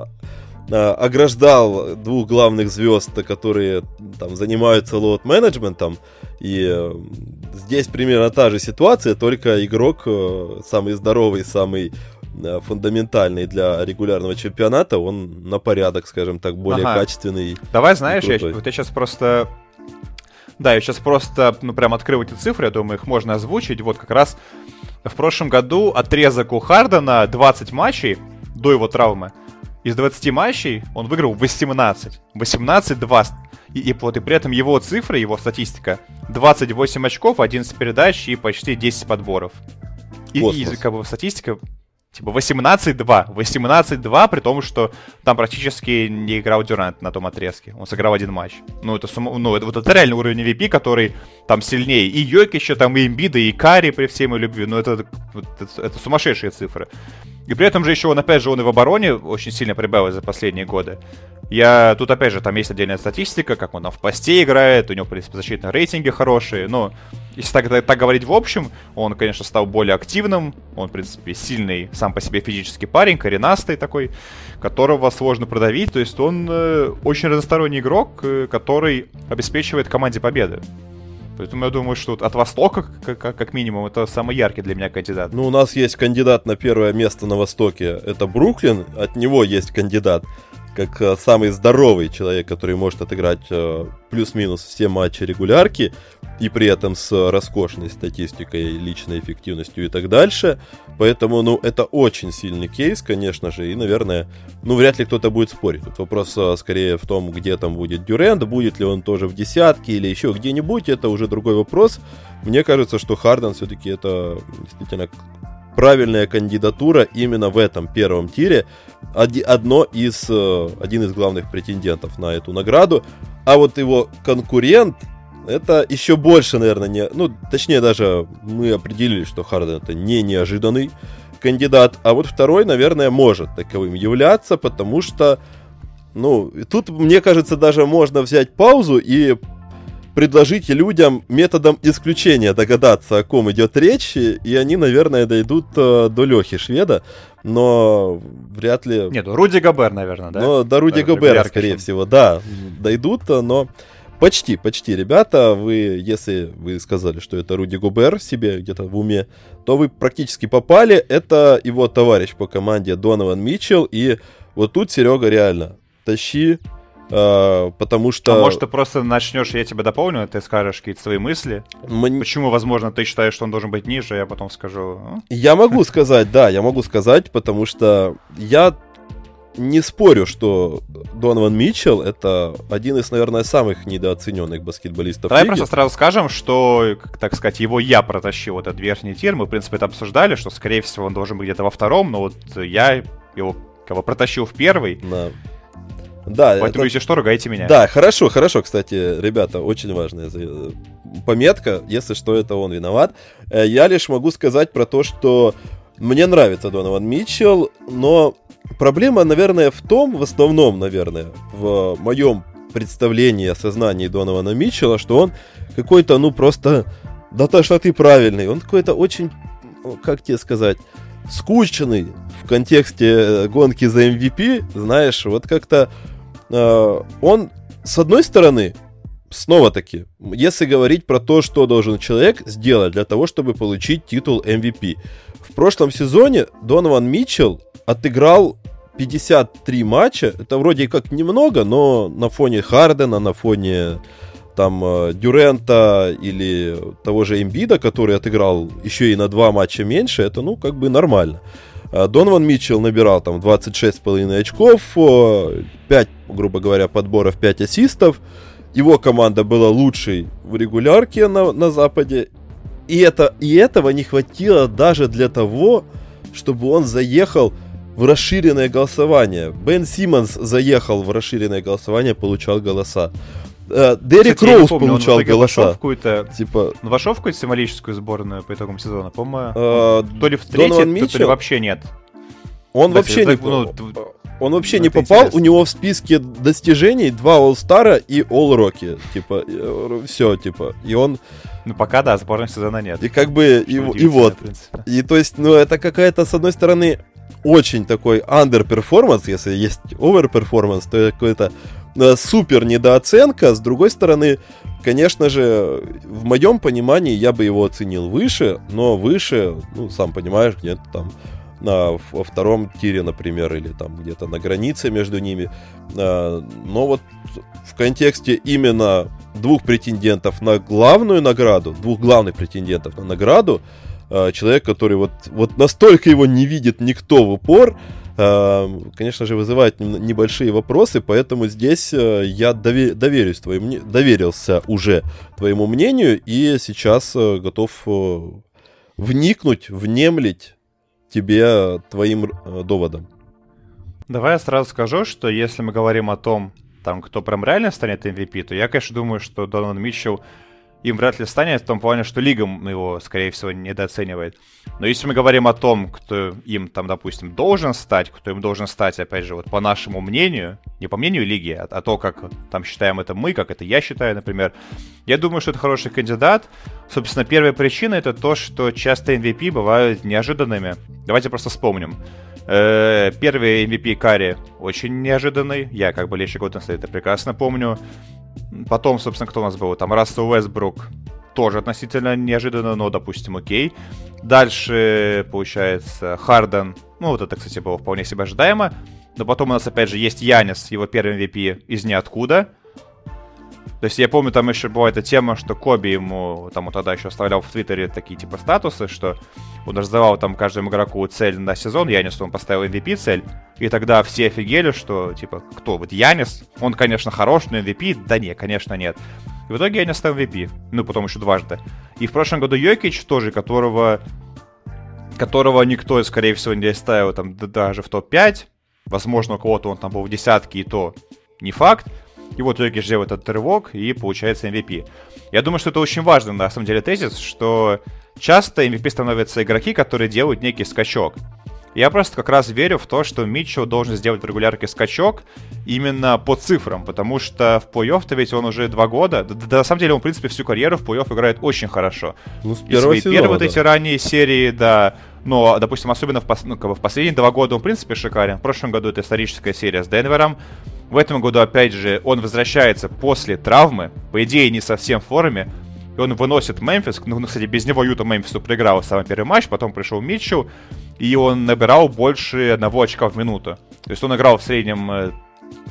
а, ограждал двух главных звезд, которые там занимаются лоуд-менеджментом. И э, здесь примерно та же ситуация, только игрок э, самый здоровый, самый э, фундаментальный для регулярного чемпионата, он на порядок, скажем так, более ага. качественный. Давай, знаешь, я, вот я сейчас просто да, я сейчас просто, ну, прям открыл эти цифры, я думаю, их можно озвучить. Вот как раз в прошлом году отрезок у Хардена 20 матчей до его травмы. Из 20 матчей он выиграл 18. 18-2. И, и, вот, и при этом его цифры, его статистика 28 очков, 11 передач и почти 10 подборов. И, и как бы статистика Типа 18-2. 18-2, при том, что там практически не играл Дюрант на том отрезке. Он сыграл один матч. Ну, это, сум... ну, это, вот это реальный уровень MVP, который там сильнее. И еще там, и Эмбида, и Кари при всей моей любви. Ну, это, это, это сумасшедшие цифры. И при этом же еще он, опять же, он и в обороне очень сильно прибавил за последние годы. Я тут, опять же, там есть отдельная статистика, как он там в посте играет, у него, в принципе, защитные рейтинги хорошие. Но если так, так, говорить в общем, он, конечно, стал более активным. Он, в принципе, сильный сам по себе физический парень, коренастый такой, которого сложно продавить. То есть он э, очень разносторонний игрок, э, который обеспечивает команде победы. Поэтому я думаю, что от Востока, как, как минимум, это самый яркий для меня кандидат. Ну, у нас есть кандидат на первое место на Востоке. Это Бруклин. От него есть кандидат как э, самый здоровый человек, который может отыграть э, плюс-минус все матчи регулярки, и при этом с роскошной статистикой, личной эффективностью и так дальше. Поэтому, ну, это очень сильный кейс, конечно же, и, наверное, ну, вряд ли кто-то будет спорить. Тут вопрос э, скорее в том, где там будет Дюрент, будет ли он тоже в десятке или еще где-нибудь, это уже другой вопрос. Мне кажется, что Харден все-таки это действительно правильная кандидатура именно в этом первом тире. Одно из, э, один из главных претендентов на эту награду. А вот его конкурент, это еще больше, наверное, не... Ну, точнее, даже мы определили, что Харден это не неожиданный кандидат. А вот второй, наверное, может таковым являться, потому что, ну, тут, мне кажется, даже можно взять паузу и предложить людям методом исключения догадаться, о ком идет речь, и они, наверное, дойдут э, до Лехи Шведа, но вряд ли... Нет, Руди Габер, наверное, да? Но до Руди да, Габера, скорее всего, да, дойдут, но... Почти, почти, ребята, вы, если вы сказали, что это Руди Губер себе где-то в уме, то вы практически попали. Это его товарищ по команде Донован Митчелл. И вот тут, Серега, реально, тащи потому что... А может, ты просто начнешь, я тебя дополню, ты скажешь какие-то свои мысли. Мне... Почему, возможно, ты считаешь, что он должен быть ниже, я потом скажу. А? Я могу сказать, да, я могу сказать, потому что я не спорю, что Донован Митчелл это один из, наверное, самых недооцененных баскетболистов. Давай лиги. просто сразу скажем, что, так сказать, его я протащил вот этот верхний тир. Мы, в принципе, это обсуждали, что, скорее всего, он должен быть где-то во втором, но вот я его кого протащил в первый. Да. Да, Поэтому, это... если что, ругайте меня. Да, хорошо, хорошо, кстати, ребята, очень важная пометка. Если что, это он виноват. Э, я лишь могу сказать про то, что мне нравится Донован Митчелл, но проблема, наверное, в том, в основном, наверное, в моем представлении о сознании Донована Митчелла, что он какой-то, ну, просто, да то, что ты правильный, он какой-то очень, ну, как тебе сказать, скучный в контексте э, гонки за MVP, знаешь, вот как-то э, он, с одной стороны, снова-таки, если говорить про то, что должен человек сделать для того, чтобы получить титул MVP. В прошлом сезоне Донован Митчелл отыграл 53 матча. Это вроде как немного, но на фоне Хардена, на фоне там э, Дюрента или того же Эмбида, который отыграл еще и на два матча меньше, это ну как бы нормально. А Донован Митчелл набирал там 26,5 очков, 5, грубо говоря, подборов, 5 ассистов. Его команда была лучшей в регулярке на, на Западе. И, это, и этого не хватило даже для того, чтобы он заехал в расширенное голосование. Бен Симмонс заехал в расширенное голосование, получал голоса. Э, Дерек Кстати, Роуз помню, получал он голоса. Вошел в какую-то, типа... Он вошел в какую-то символическую сборную по итогам сезона, по-моему. Э, то ли в третьей, то ли вообще нет. Он да, вообще не... Ну, он вообще ну, не попал, интересно. у него в списке достижений два All-Star и All-Rocky. Типа, э, все, типа. И он... Ну, пока да, сборной сезона нет. И как бы, и, и вот. И то есть, ну, это какая-то, с одной стороны, очень такой underperformance, если есть overperformance, то это какой-то супер недооценка. С другой стороны, конечно же, в моем понимании я бы его оценил выше, но выше, ну, сам понимаешь, где-то там на, во втором тире, например, или там где-то на границе между ними. Э, но вот в контексте именно двух претендентов на главную награду, двух главных претендентов на награду, Э, человек, который вот, вот настолько его не видит никто в упор, э, конечно же, вызывает небольшие вопросы, поэтому здесь э, я доверюсь твоему, доверился уже твоему мнению и сейчас готов вникнуть, внемлить тебе твоим доводом. Давай я сразу скажу, что если мы говорим о том, там, кто прям реально станет MVP, то я, конечно, думаю, что Дональд Митчелл им вряд ли станет, в том плане, что лига его, скорее всего, недооценивает. Но если мы говорим о том, кто им там, допустим, должен стать, кто им должен стать, опять же, вот по нашему мнению, не по мнению лиги, а, а то, как там считаем это мы, как это я считаю, например, я думаю, что это хороший кандидат. Собственно, первая причина это то, что часто MVP бывают неожиданными. Давайте просто вспомним. Э, первый MVP Карри очень неожиданный. Я как бы болельщик State это прекрасно помню. Потом, собственно, кто у нас был? Там Рассел Уэсбрук тоже относительно неожиданно, но, допустим, окей. Дальше, получается, Харден. Ну, вот это, кстати, было вполне себе ожидаемо. Но потом у нас, опять же, есть Янис, его первый MVP из ниоткуда. То есть я помню, там еще была эта тема, что Коби ему, там он тогда еще оставлял в Твиттере такие типа статусы, что он раздавал там каждому игроку цель на сезон, Янис он поставил MVP цель, и тогда все офигели, что типа, кто, вот Янис, он, конечно, хорош, но MVP, да не, конечно, нет. И в итоге Янис стал MVP, ну, потом еще дважды. И в прошлом году Йокич тоже, которого которого никто, скорее всего, не ставил там даже в топ-5. Возможно, у кого-то он там был в десятке, и то не факт. И вот Йокич делает этот рывок, и получается MVP. Я думаю, что это очень важный, на самом деле, тезис, что часто MVP становятся игроки, которые делают некий скачок. Я просто как раз верю в то, что Митчелл должен сделать в регулярке скачок именно по цифрам, потому что в плей-офф-то ведь он уже два года, да, да, на самом деле он, в принципе, всю карьеру в плей-офф играет очень хорошо. Ну, с первого И свои сезона, первые вот да. эти ранние серии, да, но, допустим, особенно в, пос- ну, как бы в последние два года он, в принципе, шикарен. В прошлом году это историческая серия с Денвером. В этом году, опять же, он возвращается после травмы, по идее, не совсем в форме, и он выносит Мемфис. Ну, ну, кстати, без него Юта Мемфису проиграл самый первый матч, потом пришел Митчелл, и он набирал больше одного очка в минуту. То есть он играл в среднем... э,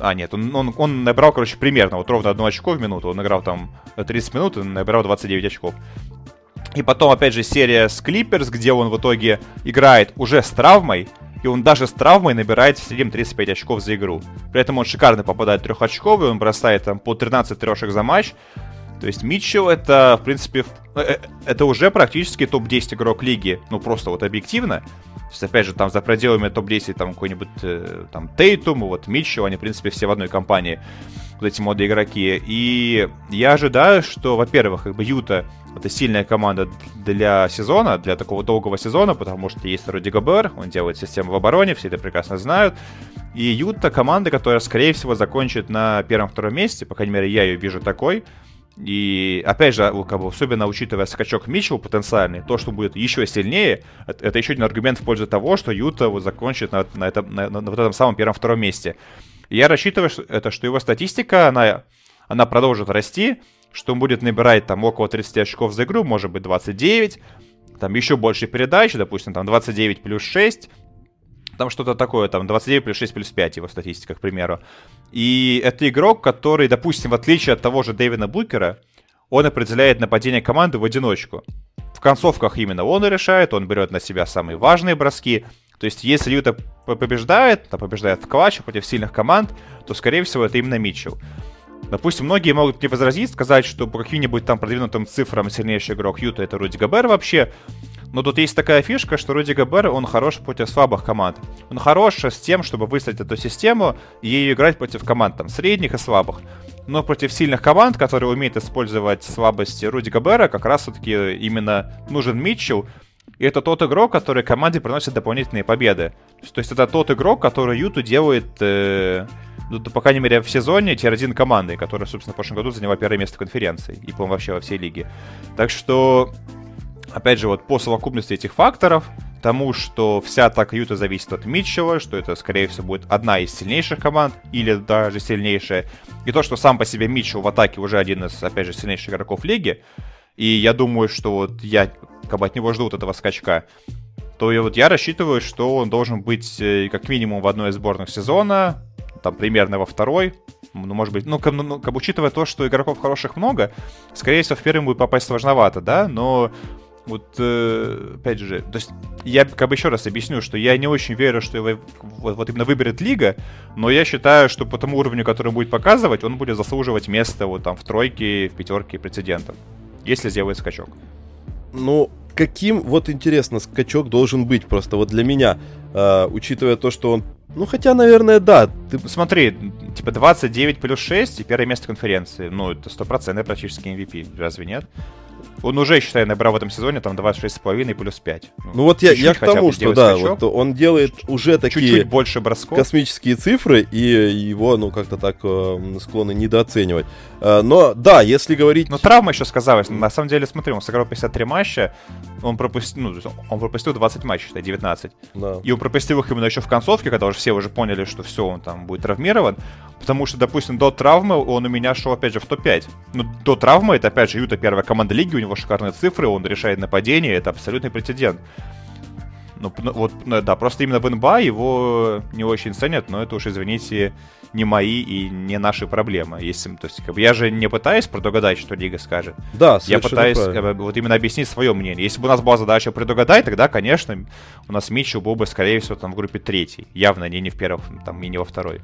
А, нет, он, он, он набрал, короче, примерно вот ровно одно очко в минуту. Он играл там 30 минут и набирал 29 очков. И потом, опять же, серия с Клиперс, где он в итоге играет уже с травмой, и он даже с травмой набирает в среднем 35 очков за игру. При этом он шикарно попадает трехочковый, он бросает там по 13 трешек за матч. То есть Митчелл это, в принципе, в- э, э, это уже практически топ-10 игрок лиги. Ну, просто вот объективно. То есть, опять же, там за пределами топ-10 там какой-нибудь э, там Тейтум, вот Митчелл, они, в принципе, все в одной компании. Вот эти моды игроки. И я ожидаю, что, во-первых, как бы Юта это сильная команда для сезона, для такого долгого сезона, потому что есть Руди Гобер, он делает систему в обороне, все это прекрасно знают. И Юта команда, которая, скорее всего, закончит на первом-втором месте, по крайней мере, я ее вижу такой. И опять же, как бы, особенно учитывая скачок Митчелла потенциальный, то, что будет еще сильнее, это еще один аргумент в пользу того, что Юта вот закончит на, на, этом, на, на вот этом самом первом-втором месте. Я рассчитываю, что, это, что его статистика, она, она продолжит расти, что он будет набирать там около 30 очков за игру, может быть 29, там еще больше передач, допустим, там 29 плюс 6, там что-то такое, там 29 плюс 6 плюс 5 его статистика, к примеру. И это игрок, который, допустим, в отличие от того же Дэвина Букера, он определяет нападение команды в одиночку. В концовках именно он и решает, он берет на себя самые важные броски. То есть, если Юта побеждает, то побеждает в клатче против сильных команд, то, скорее всего, это именно Митчелл. Допустим, многие могут мне возразить, сказать, что по каким-нибудь там продвинутым цифрам сильнейший игрок Юта это Руди Габер вообще. Но тут есть такая фишка, что Руди Габер, он хорош против слабых команд. Он хорош с тем, чтобы выстроить эту систему и ею играть против команд там средних и слабых. Но против сильных команд, которые умеют использовать слабости Руди Габера, как раз все-таки именно нужен Митчелл. И это тот игрок, который команде приносит дополнительные победы. То есть это тот игрок, который Юту делает, э, ну, по крайней мере, в сезоне тир-1 командой, которая, собственно, в прошлом году заняла первое место конференции. И, по-моему, вообще во всей лиге. Так что, опять же, вот по совокупности этих факторов, тому, что вся атака Юта зависит от Митчелла, что это, скорее всего, будет одна из сильнейших команд, или даже сильнейшая, и то, что сам по себе Митчелл в атаке уже один из, опять же, сильнейших игроков лиги, и я думаю, что вот я как бы от него жду вот этого скачка, то и вот я рассчитываю, что он должен быть э, как минимум в одной из сборных сезона, там примерно во второй, ну, может быть, ну, как, ну, как бы учитывая то, что игроков хороших много, скорее всего, в первый будет попасть сложновато, да, но вот, э, опять же, то есть я как бы еще раз объясню, что я не очень верю, что его вот, вот именно выберет лига, но я считаю, что по тому уровню, который он будет показывать, он будет заслуживать место вот там в тройке, в пятерке претендентов, если сделает скачок. Ну, каким, вот интересно, скачок должен быть просто вот для меня, э, учитывая то, что он... Ну, хотя, наверное, да, ты... Смотри, типа 29 плюс 6 и первое место конференции. Ну, это стопроцентный практически MVP, разве нет? Он уже, считай, набрал в этом сезоне там 26,5 плюс 5. Ну вот я, я к тому, что да, скачок. вот он делает уже такие Чуть-чуть больше бросков. космические цифры, и его, ну, как-то так э, склонны недооценивать. Э, но, да, если говорить... Но травма еще сказалась. На самом деле, смотри, он сыграл 53 матча, он пропустил, ну, он пропустил 20 матчей, считай, 19. Да. И он пропустил их именно еще в концовке, когда уже все уже поняли, что все, он там будет травмирован. Потому что, допустим, до травмы он у меня шел, опять же, в топ-5. Ну, до травмы, это, опять же, Юта первая команда лиги, у него шикарные цифры, он решает нападение, это абсолютный претендент. Ну, ну, вот, ну, да, просто именно в НБА его не очень ценят, но это уж, извините, не мои и не наши проблемы. Если, то есть, как бы, я же не пытаюсь предугадать, что Лига скажет. Да, Я пытаюсь правильно. вот именно объяснить свое мнение. Если бы у нас была задача предугадать, тогда, конечно, у нас Митчелл был бы, скорее всего, там в группе третий. Явно не, не в первых, там, и не во второй.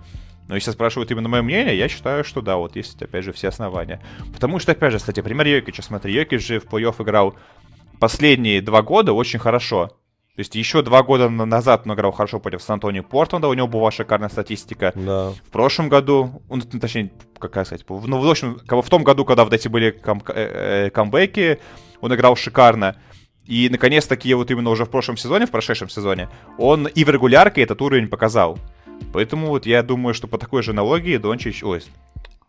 Но если спрашивают именно мое мнение, я считаю, что да, вот есть, опять же, все основания. Потому что, опять же, кстати, пример Йокича, смотри, Йокич же в плей-офф играл последние два года очень хорошо. То есть еще два года назад он играл хорошо против Сан-Антонио Портленда, у него была шикарная статистика. Да. В прошлом году, ну, точнее, как сказать, ну, в общем, в том году, когда вот эти были кам э, э, камбэки, он играл шикарно. И, наконец-таки, вот именно уже в прошлом сезоне, в прошедшем сезоне, он и в регулярке этот уровень показал. Поэтому вот я думаю, что по такой же аналогии Дончич... Ой,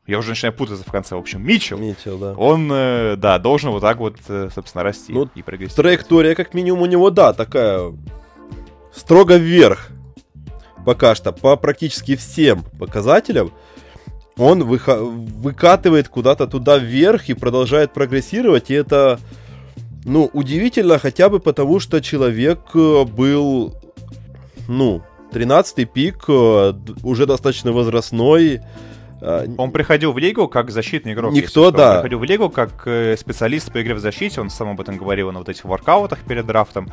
я уже начинаю путаться в конце. В общем, Митчелл, Митчелл, да. он, э, да, должен вот так вот, э, собственно, расти Ну, и прогрессировать. Траектория, как минимум, у него, да, такая строго вверх. Пока что, по практически всем показателям. Он выха- выкатывает куда-то туда вверх и продолжает прогрессировать. И это, ну, удивительно хотя бы потому, что человек э, был, ну, 13-й пик, э, уже достаточно возрастной. э, Он приходил в лигу как защитный игрок. Никто, да. Он приходил в лигу как э, специалист по игре в защите, он сам об этом говорил на вот этих воркаутах перед драфтом.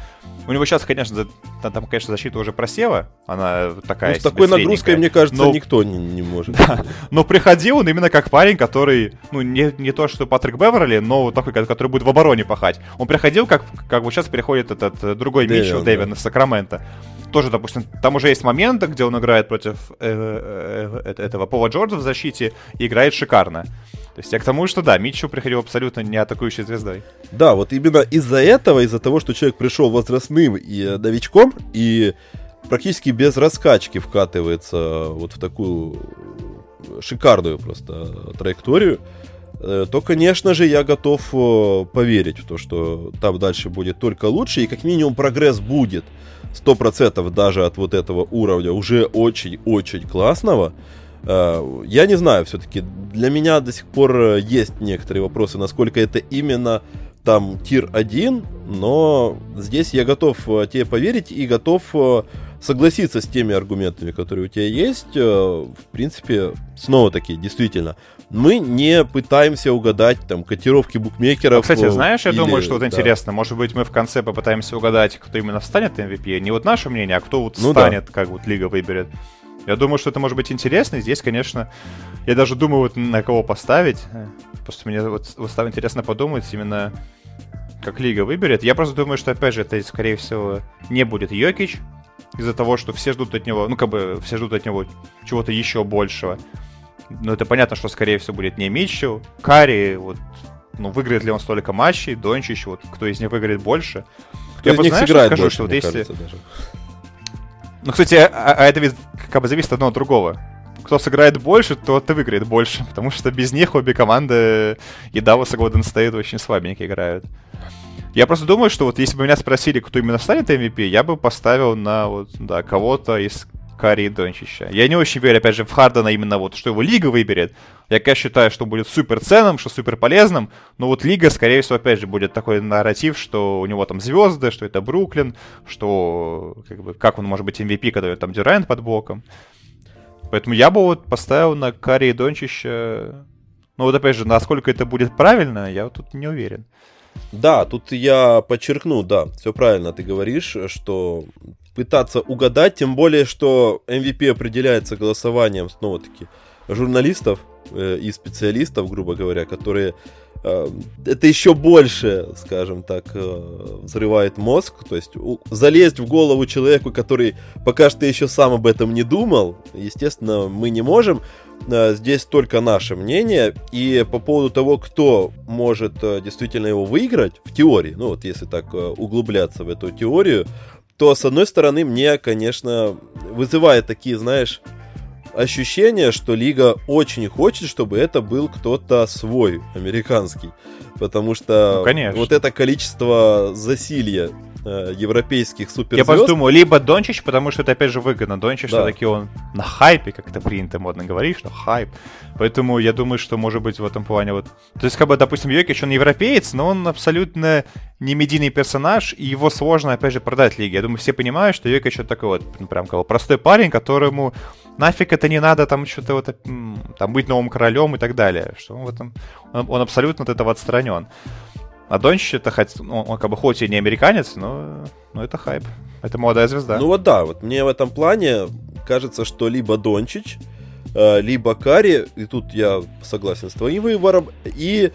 У него сейчас, конечно, там, конечно, защита уже просела, она такая ну, с такой нагрузкой, мне кажется, Но- никто не, не может. Но приходил он именно как парень, который, ну, не, не то, что Патрик Беверли, но такой, ко- который будет в обороне пахать. Он приходил, как, как вот сейчас переходит этот другой Дэвин, Митчелл, да. Дэвин из Сакрамента. Тоже, допустим, там уже есть моменты, где он играет против э, э, э, этого Пола Джорджа в защите и играет шикарно. То есть я к тому, что да, Митчелл приходил абсолютно не атакующей звездой. Да, вот именно из-за этого, из-за того, что человек пришел возрастным и э, новичком, и практически без раскачки вкатывается вот в такую э, шикарную просто траекторию, э, то, конечно же, я готов э, поверить в то, что там дальше будет только лучше, и как минимум прогресс будет. 100% даже от вот этого уровня уже очень-очень классного. Э, Я не знаю, все-таки для меня до сих пор э, есть некоторые вопросы, насколько это именно там тир 1, но здесь я готов э, тебе поверить и готов согласиться с теми аргументами, которые у тебя есть. В принципе, снова таки, действительно, мы не пытаемся угадать там котировки букмекеров. Кстати, э, знаешь, я или- думаю, что вот да. интересно, может быть, мы в конце попытаемся угадать, кто именно станет MVP. Не вот наше мнение, а кто вот Ну да. станет, как вот лига выберет. Я думаю, что это может быть интересно. И здесь, конечно, я даже думаю, вот на кого поставить. Просто мне вот, вот стало интересно подумать именно, как лига выберет. Я просто думаю, что, опять же, это, скорее всего, не будет Йокич. Из-за того, что все ждут от него, ну, как бы, все ждут от него чего-то еще большего. Но это понятно, что, скорее всего, будет не Митчелл, Карри, вот, ну, выиграет ли он столько матчей, Дончич, вот, кто из них выиграет больше. Кто Я из просто них знаешь, сыграет скажу, больше, что вот если- даже. Ну, кстати, а, а это ведь как бы зависит одно от другого. Кто сыграет больше, тот и выиграет больше, потому что без них обе команды и Даллас и Голден Стейт очень слабенько играют. Я просто думаю, что вот если бы меня спросили, кто именно станет MVP, я бы поставил на вот, да, кого-то из Карри и Дончича. Я не очень верю, опять же, в Хардена именно вот, что его лига выберет. Я, конечно, считаю, что будет супер ценным, что супер полезным, но вот лига, скорее всего, опять же, будет такой нарратив, что у него там звезды, что это Бруклин, что как, бы, как он может быть MVP, когда там Дюрайт под боком. Поэтому я бы вот поставил на Карри и Дончича. Ну вот опять же, насколько это будет правильно, я вот тут не уверен. Да, тут я подчеркну, да, все правильно ты говоришь, что пытаться угадать, тем более, что MVP определяется голосованием, снова-таки, журналистов э, и специалистов, грубо говоря, которые э, это еще больше, скажем так, э, взрывает мозг, то есть залезть в голову человеку, который пока что еще сам об этом не думал, естественно, мы не можем. Э, Здесь только наше мнение. И по поводу того, кто может действительно его выиграть, в теории, ну вот если так углубляться в эту теорию, то с одной стороны мне, конечно, вызывает такие, знаешь, ощущение, что лига очень хочет, чтобы это был кто-то свой, американский. Потому что Ну, конечно. вот это количество засилья э, европейских Я суперзвезд... просто думаю, либо Дончич, потому что это опять же выгодно. Дончич Да. все-таки он на хайпе, как это принято модно говорить, что хайп. Поэтому я думаю, что может быть в этом плане вот... То есть, как бы, допустим, Йокич, он европеец, но он абсолютно не медийный персонаж, и его сложно, опять же, продать лиге. Я думаю, все понимают, что Йокич это такой вот, ну, прям как простой парень, которому нафиг это не надо там что-то вот, там быть новым королем и так далее. Что он в этом... Он, он абсолютно от этого отстранен. А Дончич это хоть, ну, он как бы хоть и не американец, но, но это хайп. Это молодая звезда. Ну вот да, вот мне в этом плане кажется, что либо Дончич, э, либо Кари, и тут я согласен с твоим выбором, и,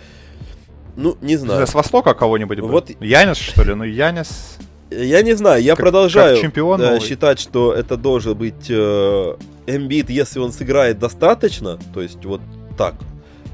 ну, не знаю. С Востока кого-нибудь? Вот- Янис, что ли? Ну, Янис... Я не знаю, я Как- продолжаю как чемпион да, новый. считать, что это должен быть э, Эмбит, если он сыграет достаточно, то есть вот так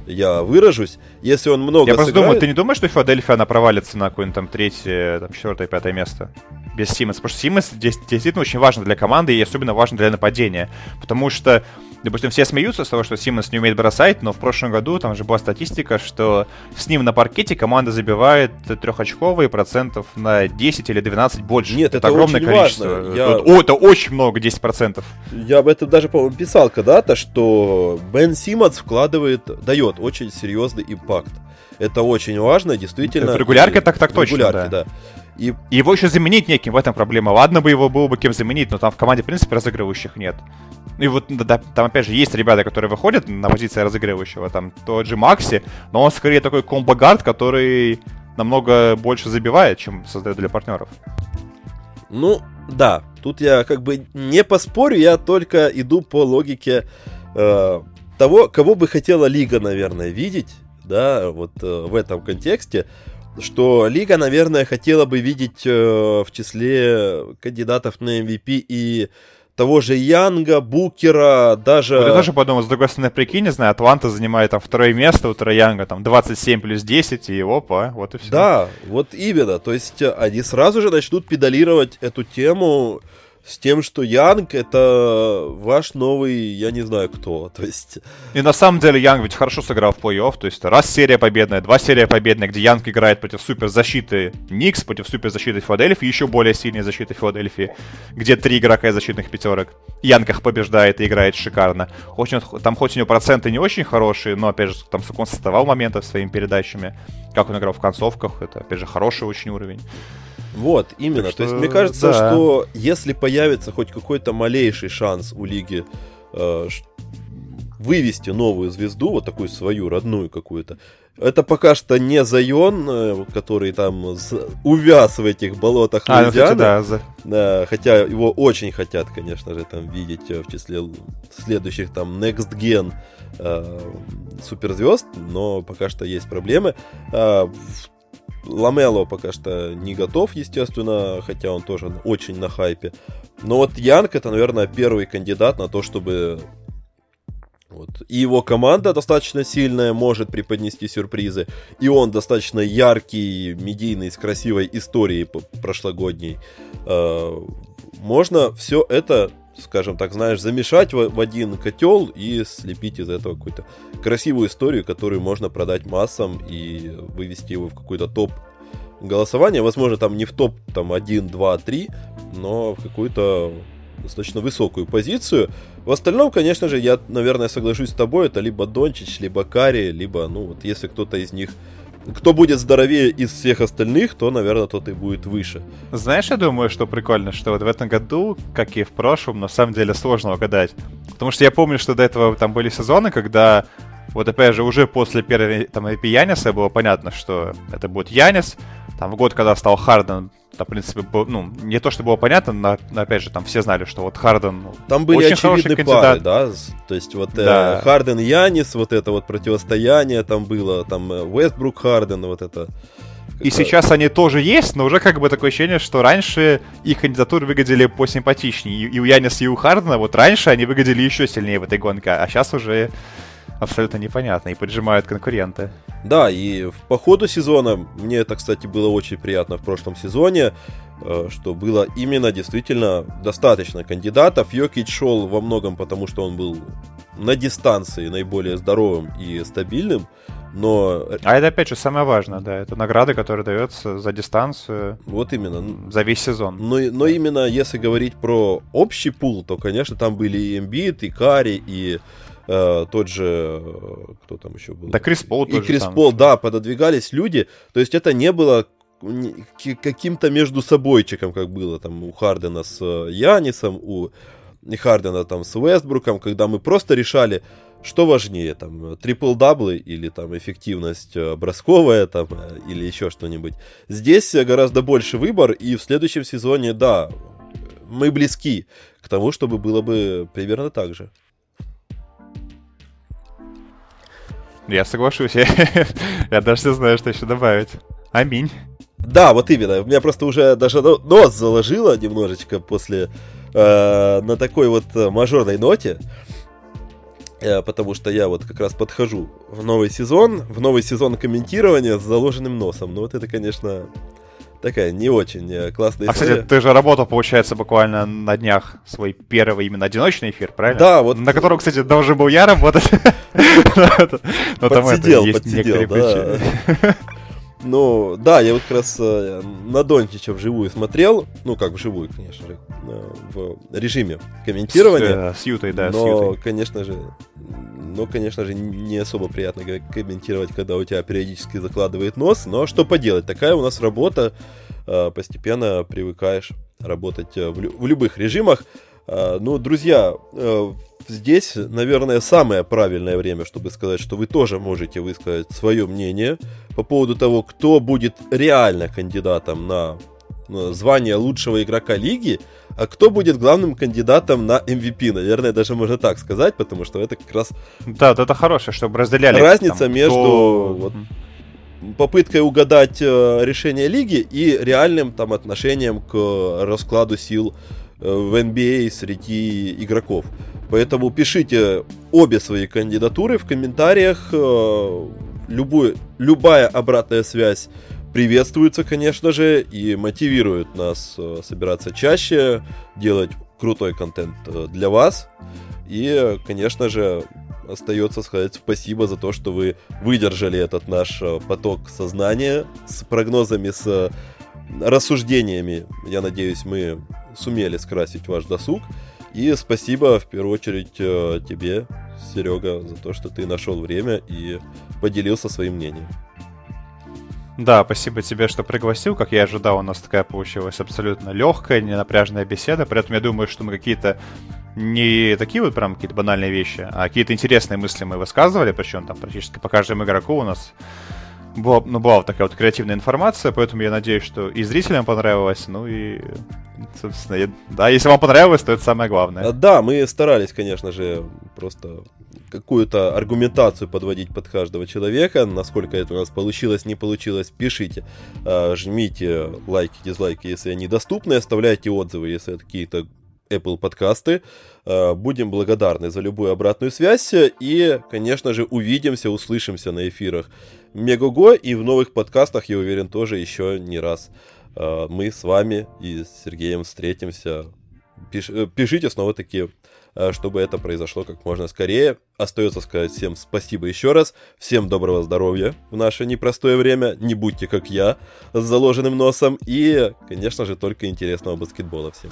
я выражусь, если он много Я просто сыграет... думаю, ты не думаешь, что Филадельфия, она провалится на какое-нибудь там третье, там, четвертое, пятое место? Без Симмонса. Потому что Симмонс действительно очень важен для команды и особенно важен для нападения. Потому что, допустим, все смеются с того, что Симмонс не умеет бросать, но в прошлом году там же была статистика, что с ним на паркете команда забивает трехочковые процентов на 10 или 12 больше. Нет, это огромное очень количество. важно. Я- Это- О, это очень много, 10%. Я об этом даже, по-моему, писал когда-то, что Бен Симмонс вкладывает, дает очень серьезный импакт. Это очень важно, действительно. В регулярке И- так- так точно, регулярке, да. да. И И его еще заменить неким, в этом проблема. Ладно бы его было бы кем заменить, но там в команде, в принципе, разыгрывающих нет. И вот да, да, там, опять же, есть ребята, которые выходят на позиции разыгрывающего. Там тот же Макси, но он скорее такой комбогард, который намного больше забивает, чем создает для партнеров. Ну, да, тут я как бы не поспорю, я только иду по логике э, того, кого бы хотела Лига, наверное, видеть, да, вот э, в этом контексте, что Лига, наверное, хотела бы видеть э, в числе кандидатов на MVP и того же Янга, Букера, даже... Вот я тоже подумал, с другой стороны, прикинь, не знаю, Атланта занимает там второе место у Троянга, там 27 плюс 10, и опа, вот и все. Да, вот именно. То есть они сразу же начнут педалировать эту тему с тем, что Янг это ваш новый, я не знаю кто. То есть, И на самом деле Янг ведь хорошо сыграл в плей-офф, то есть раз серия победная, два серия победная, где Янг играет против суперзащиты Никс, против суперзащиты Филадельфии, еще более сильной защиты Филадельфии, где три игрока из защитных пятерок. Янг их побеждает и играет шикарно. Он- там хоть у него проценты не очень хорошие, но опять же, там сколько он создавал моментов своими передачами, как он играл в концовках, это опять же хороший очень уровень. вот, именно. Так То есть, что, мне кажется, да. что если появится хоть какой-то малейший шанс у Лиги э, вывести новую звезду, вот такую свою, родную какую-то, это пока что не Зайон, э, который там увяз в этих болотах А, ну, кстати, Луизианы. да, за- Да, хотя его очень хотят, конечно же, там видеть э, в числе следующих там Next Gen э, суперзвезд, но пока что есть проблемы. А, в- Ламело пока что не готов, естественно, хотя он тоже очень на хайпе. Но вот Янг это, наверное, первый кандидат на то, чтобы вот. И его команда достаточно сильная, может преподнести сюрпризы. И он достаточно яркий, медийный, с красивой историей прошлогодней. Э, Можно все это, скажем так, знаешь, замешать в один котел и слепить из этого какую-то красивую историю, которую можно продать массам и вывести его в какой-то топ голосования. Возможно, там не в топ там 1, 2, 3, но в какую-то достаточно высокую позицию. В остальном, конечно же, я, наверное, соглашусь с тобой, это либо Дончич, либо Кари, либо, ну, вот если кто-то из них, кто будет здоровее из всех остальных, то, наверное, тот и будет выше. Знаешь, я думаю, что прикольно, что вот в этом году, как и в прошлом, на самом деле сложно угадать. Потому что я помню, что до этого там были сезоны, когда вот опять же уже после первой там EP Яниса было понятно, что это будет Янис. Там в год, когда стал Харден, там, в принципе, был- ну, не то, что было понятно, но, но, опять же, там все знали, что вот Харден ну, Там были Очень очевидные пары, да, то есть вот э, Да. Харден Янис, вот это вот противостояние там было, там э, Уэстбрук Харден, вот это. И сейчас они тоже есть, но уже как бы такое ощущение, что раньше их кандидатуры выглядели посимпатичнее. И и у Яниса, и у Хардена вот раньше они выглядели еще сильнее в этой гонке, а сейчас уже абсолютно непонятно и поджимают конкуренты. Да, и по ходу сезона, мне это, кстати, было очень приятно в прошлом сезоне, э, что было именно действительно достаточно кандидатов. Йокич шел во многом потому, что он был на дистанции наиболее здоровым и стабильным, но А это опять же самое важное, да, это награды, которые дается за дистанцию, вот именно, за весь сезон. Но, но именно если говорить про общий пул, то, конечно, там были и Эмбит, и Кари, и э, тот же... э, Кто там еще был? Да Крис Пол И Крис. Пол, да, пододвигались люди. То есть это не было каким-то между собойчиком, как было там у Хардена с э, Янисом, у Хардена там с Уэстбруком, когда мы просто решали, что важнее, там, трипл-даблы или там эффективность бросковая, там, или еще что-нибудь. Здесь гораздо больше выбор, и в следующем сезоне, да, мы близки к тому, чтобы было бы примерно так же. Я соглашусь, я, даже не знаю, что еще добавить. Аминь. Да, вот именно. У меня просто уже даже нос заложило немножечко после э, на такой вот э, мажорной ноте. Э, потому что я вот как раз подхожу в новый сезон, в новый сезон комментирования с заложенным носом. Ну вот это, конечно, такая не очень э, классная а, история. А, кстати, ты же работал, получается, буквально на днях свой первый именно одиночный эфир, правильно? Да, вот. На котором, кстати, должен был я работать. Подсидел, подсидел, да. Ну, да, я вот как раз э, на Дончича вживую смотрел, ну, как вживую, конечно же, в режиме комментирования. С, с Ютой, да, но, с Ютой. конечно же, но, конечно же, не особо приятно комментировать, когда у тебя периодически закладывает нос, но что поделать, такая у нас работа, э, постепенно привыкаешь работать э, в, в любых режимах. Ну, друзья, здесь, наверное, самое правильное время, чтобы сказать, что вы тоже можете высказать свое мнение по поводу того, кто будет реально кандидатом на звание лучшего игрока лиги, а кто будет главным кандидатом на MVP, наверное, даже можно так сказать, потому что это как раз... Да, это хорошее, чтобы разделяли... Разница там, между кто... вот, попыткой угадать э, решение лиги и реальным там отношением к раскладу сил э, в NBA среди игроков. Поэтому пишите обе свои кандидатуры в комментариях. Э, любую, любая обратная связь приветствуется, конечно же, и мотивирует нас э, собираться чаще, делать крутой контент э, для вас. И, конечно же, остается сказать спасибо за то, что вы выдержали этот наш поток сознания с прогнозами, с рассуждениями. Я надеюсь, мы сумели скрасить ваш досуг. И спасибо в первую очередь э, тебе, Серега, за то, что ты нашел время и поделился своим мнением. Да, спасибо тебе, что пригласил. Как я ожидал, у нас такая получилась абсолютно легкая, ненапряжная беседа. При этом я думаю, что мы какие-то не такие вот прям какие-то банальные вещи, а какие-то интересные мысли мы высказывали, причем там практически по каждому игроку у нас была, ну, была такая вот креативная информация, поэтому я надеюсь, что и зрителям понравилось, ну и, собственно, я, да, если вам понравилось, то это самое главное. А, да, мы старались, конечно же, просто какую-то аргументацию подводить под каждого человека. Насколько это у нас получилось, не получилось, пишите. А, жмите лайки, дизлайки, если они доступны, оставляйте отзывы, если это какие-то Apple подкасты. А, будем благодарны за любую обратную связь и, конечно же, увидимся, услышимся на эфирах Мегаго и в новых подкастах, я уверен, тоже еще не раз. А, мы с вами и с Сергеем встретимся. Пиш, э, пишите снова-таки, а, чтобы это произошло как можно скорее. Остается сказать всем спасибо еще раз. Всем доброго здоровья в наше непростое время. Не будьте как я с заложенным носом. И, конечно же, только интересного баскетбола всем.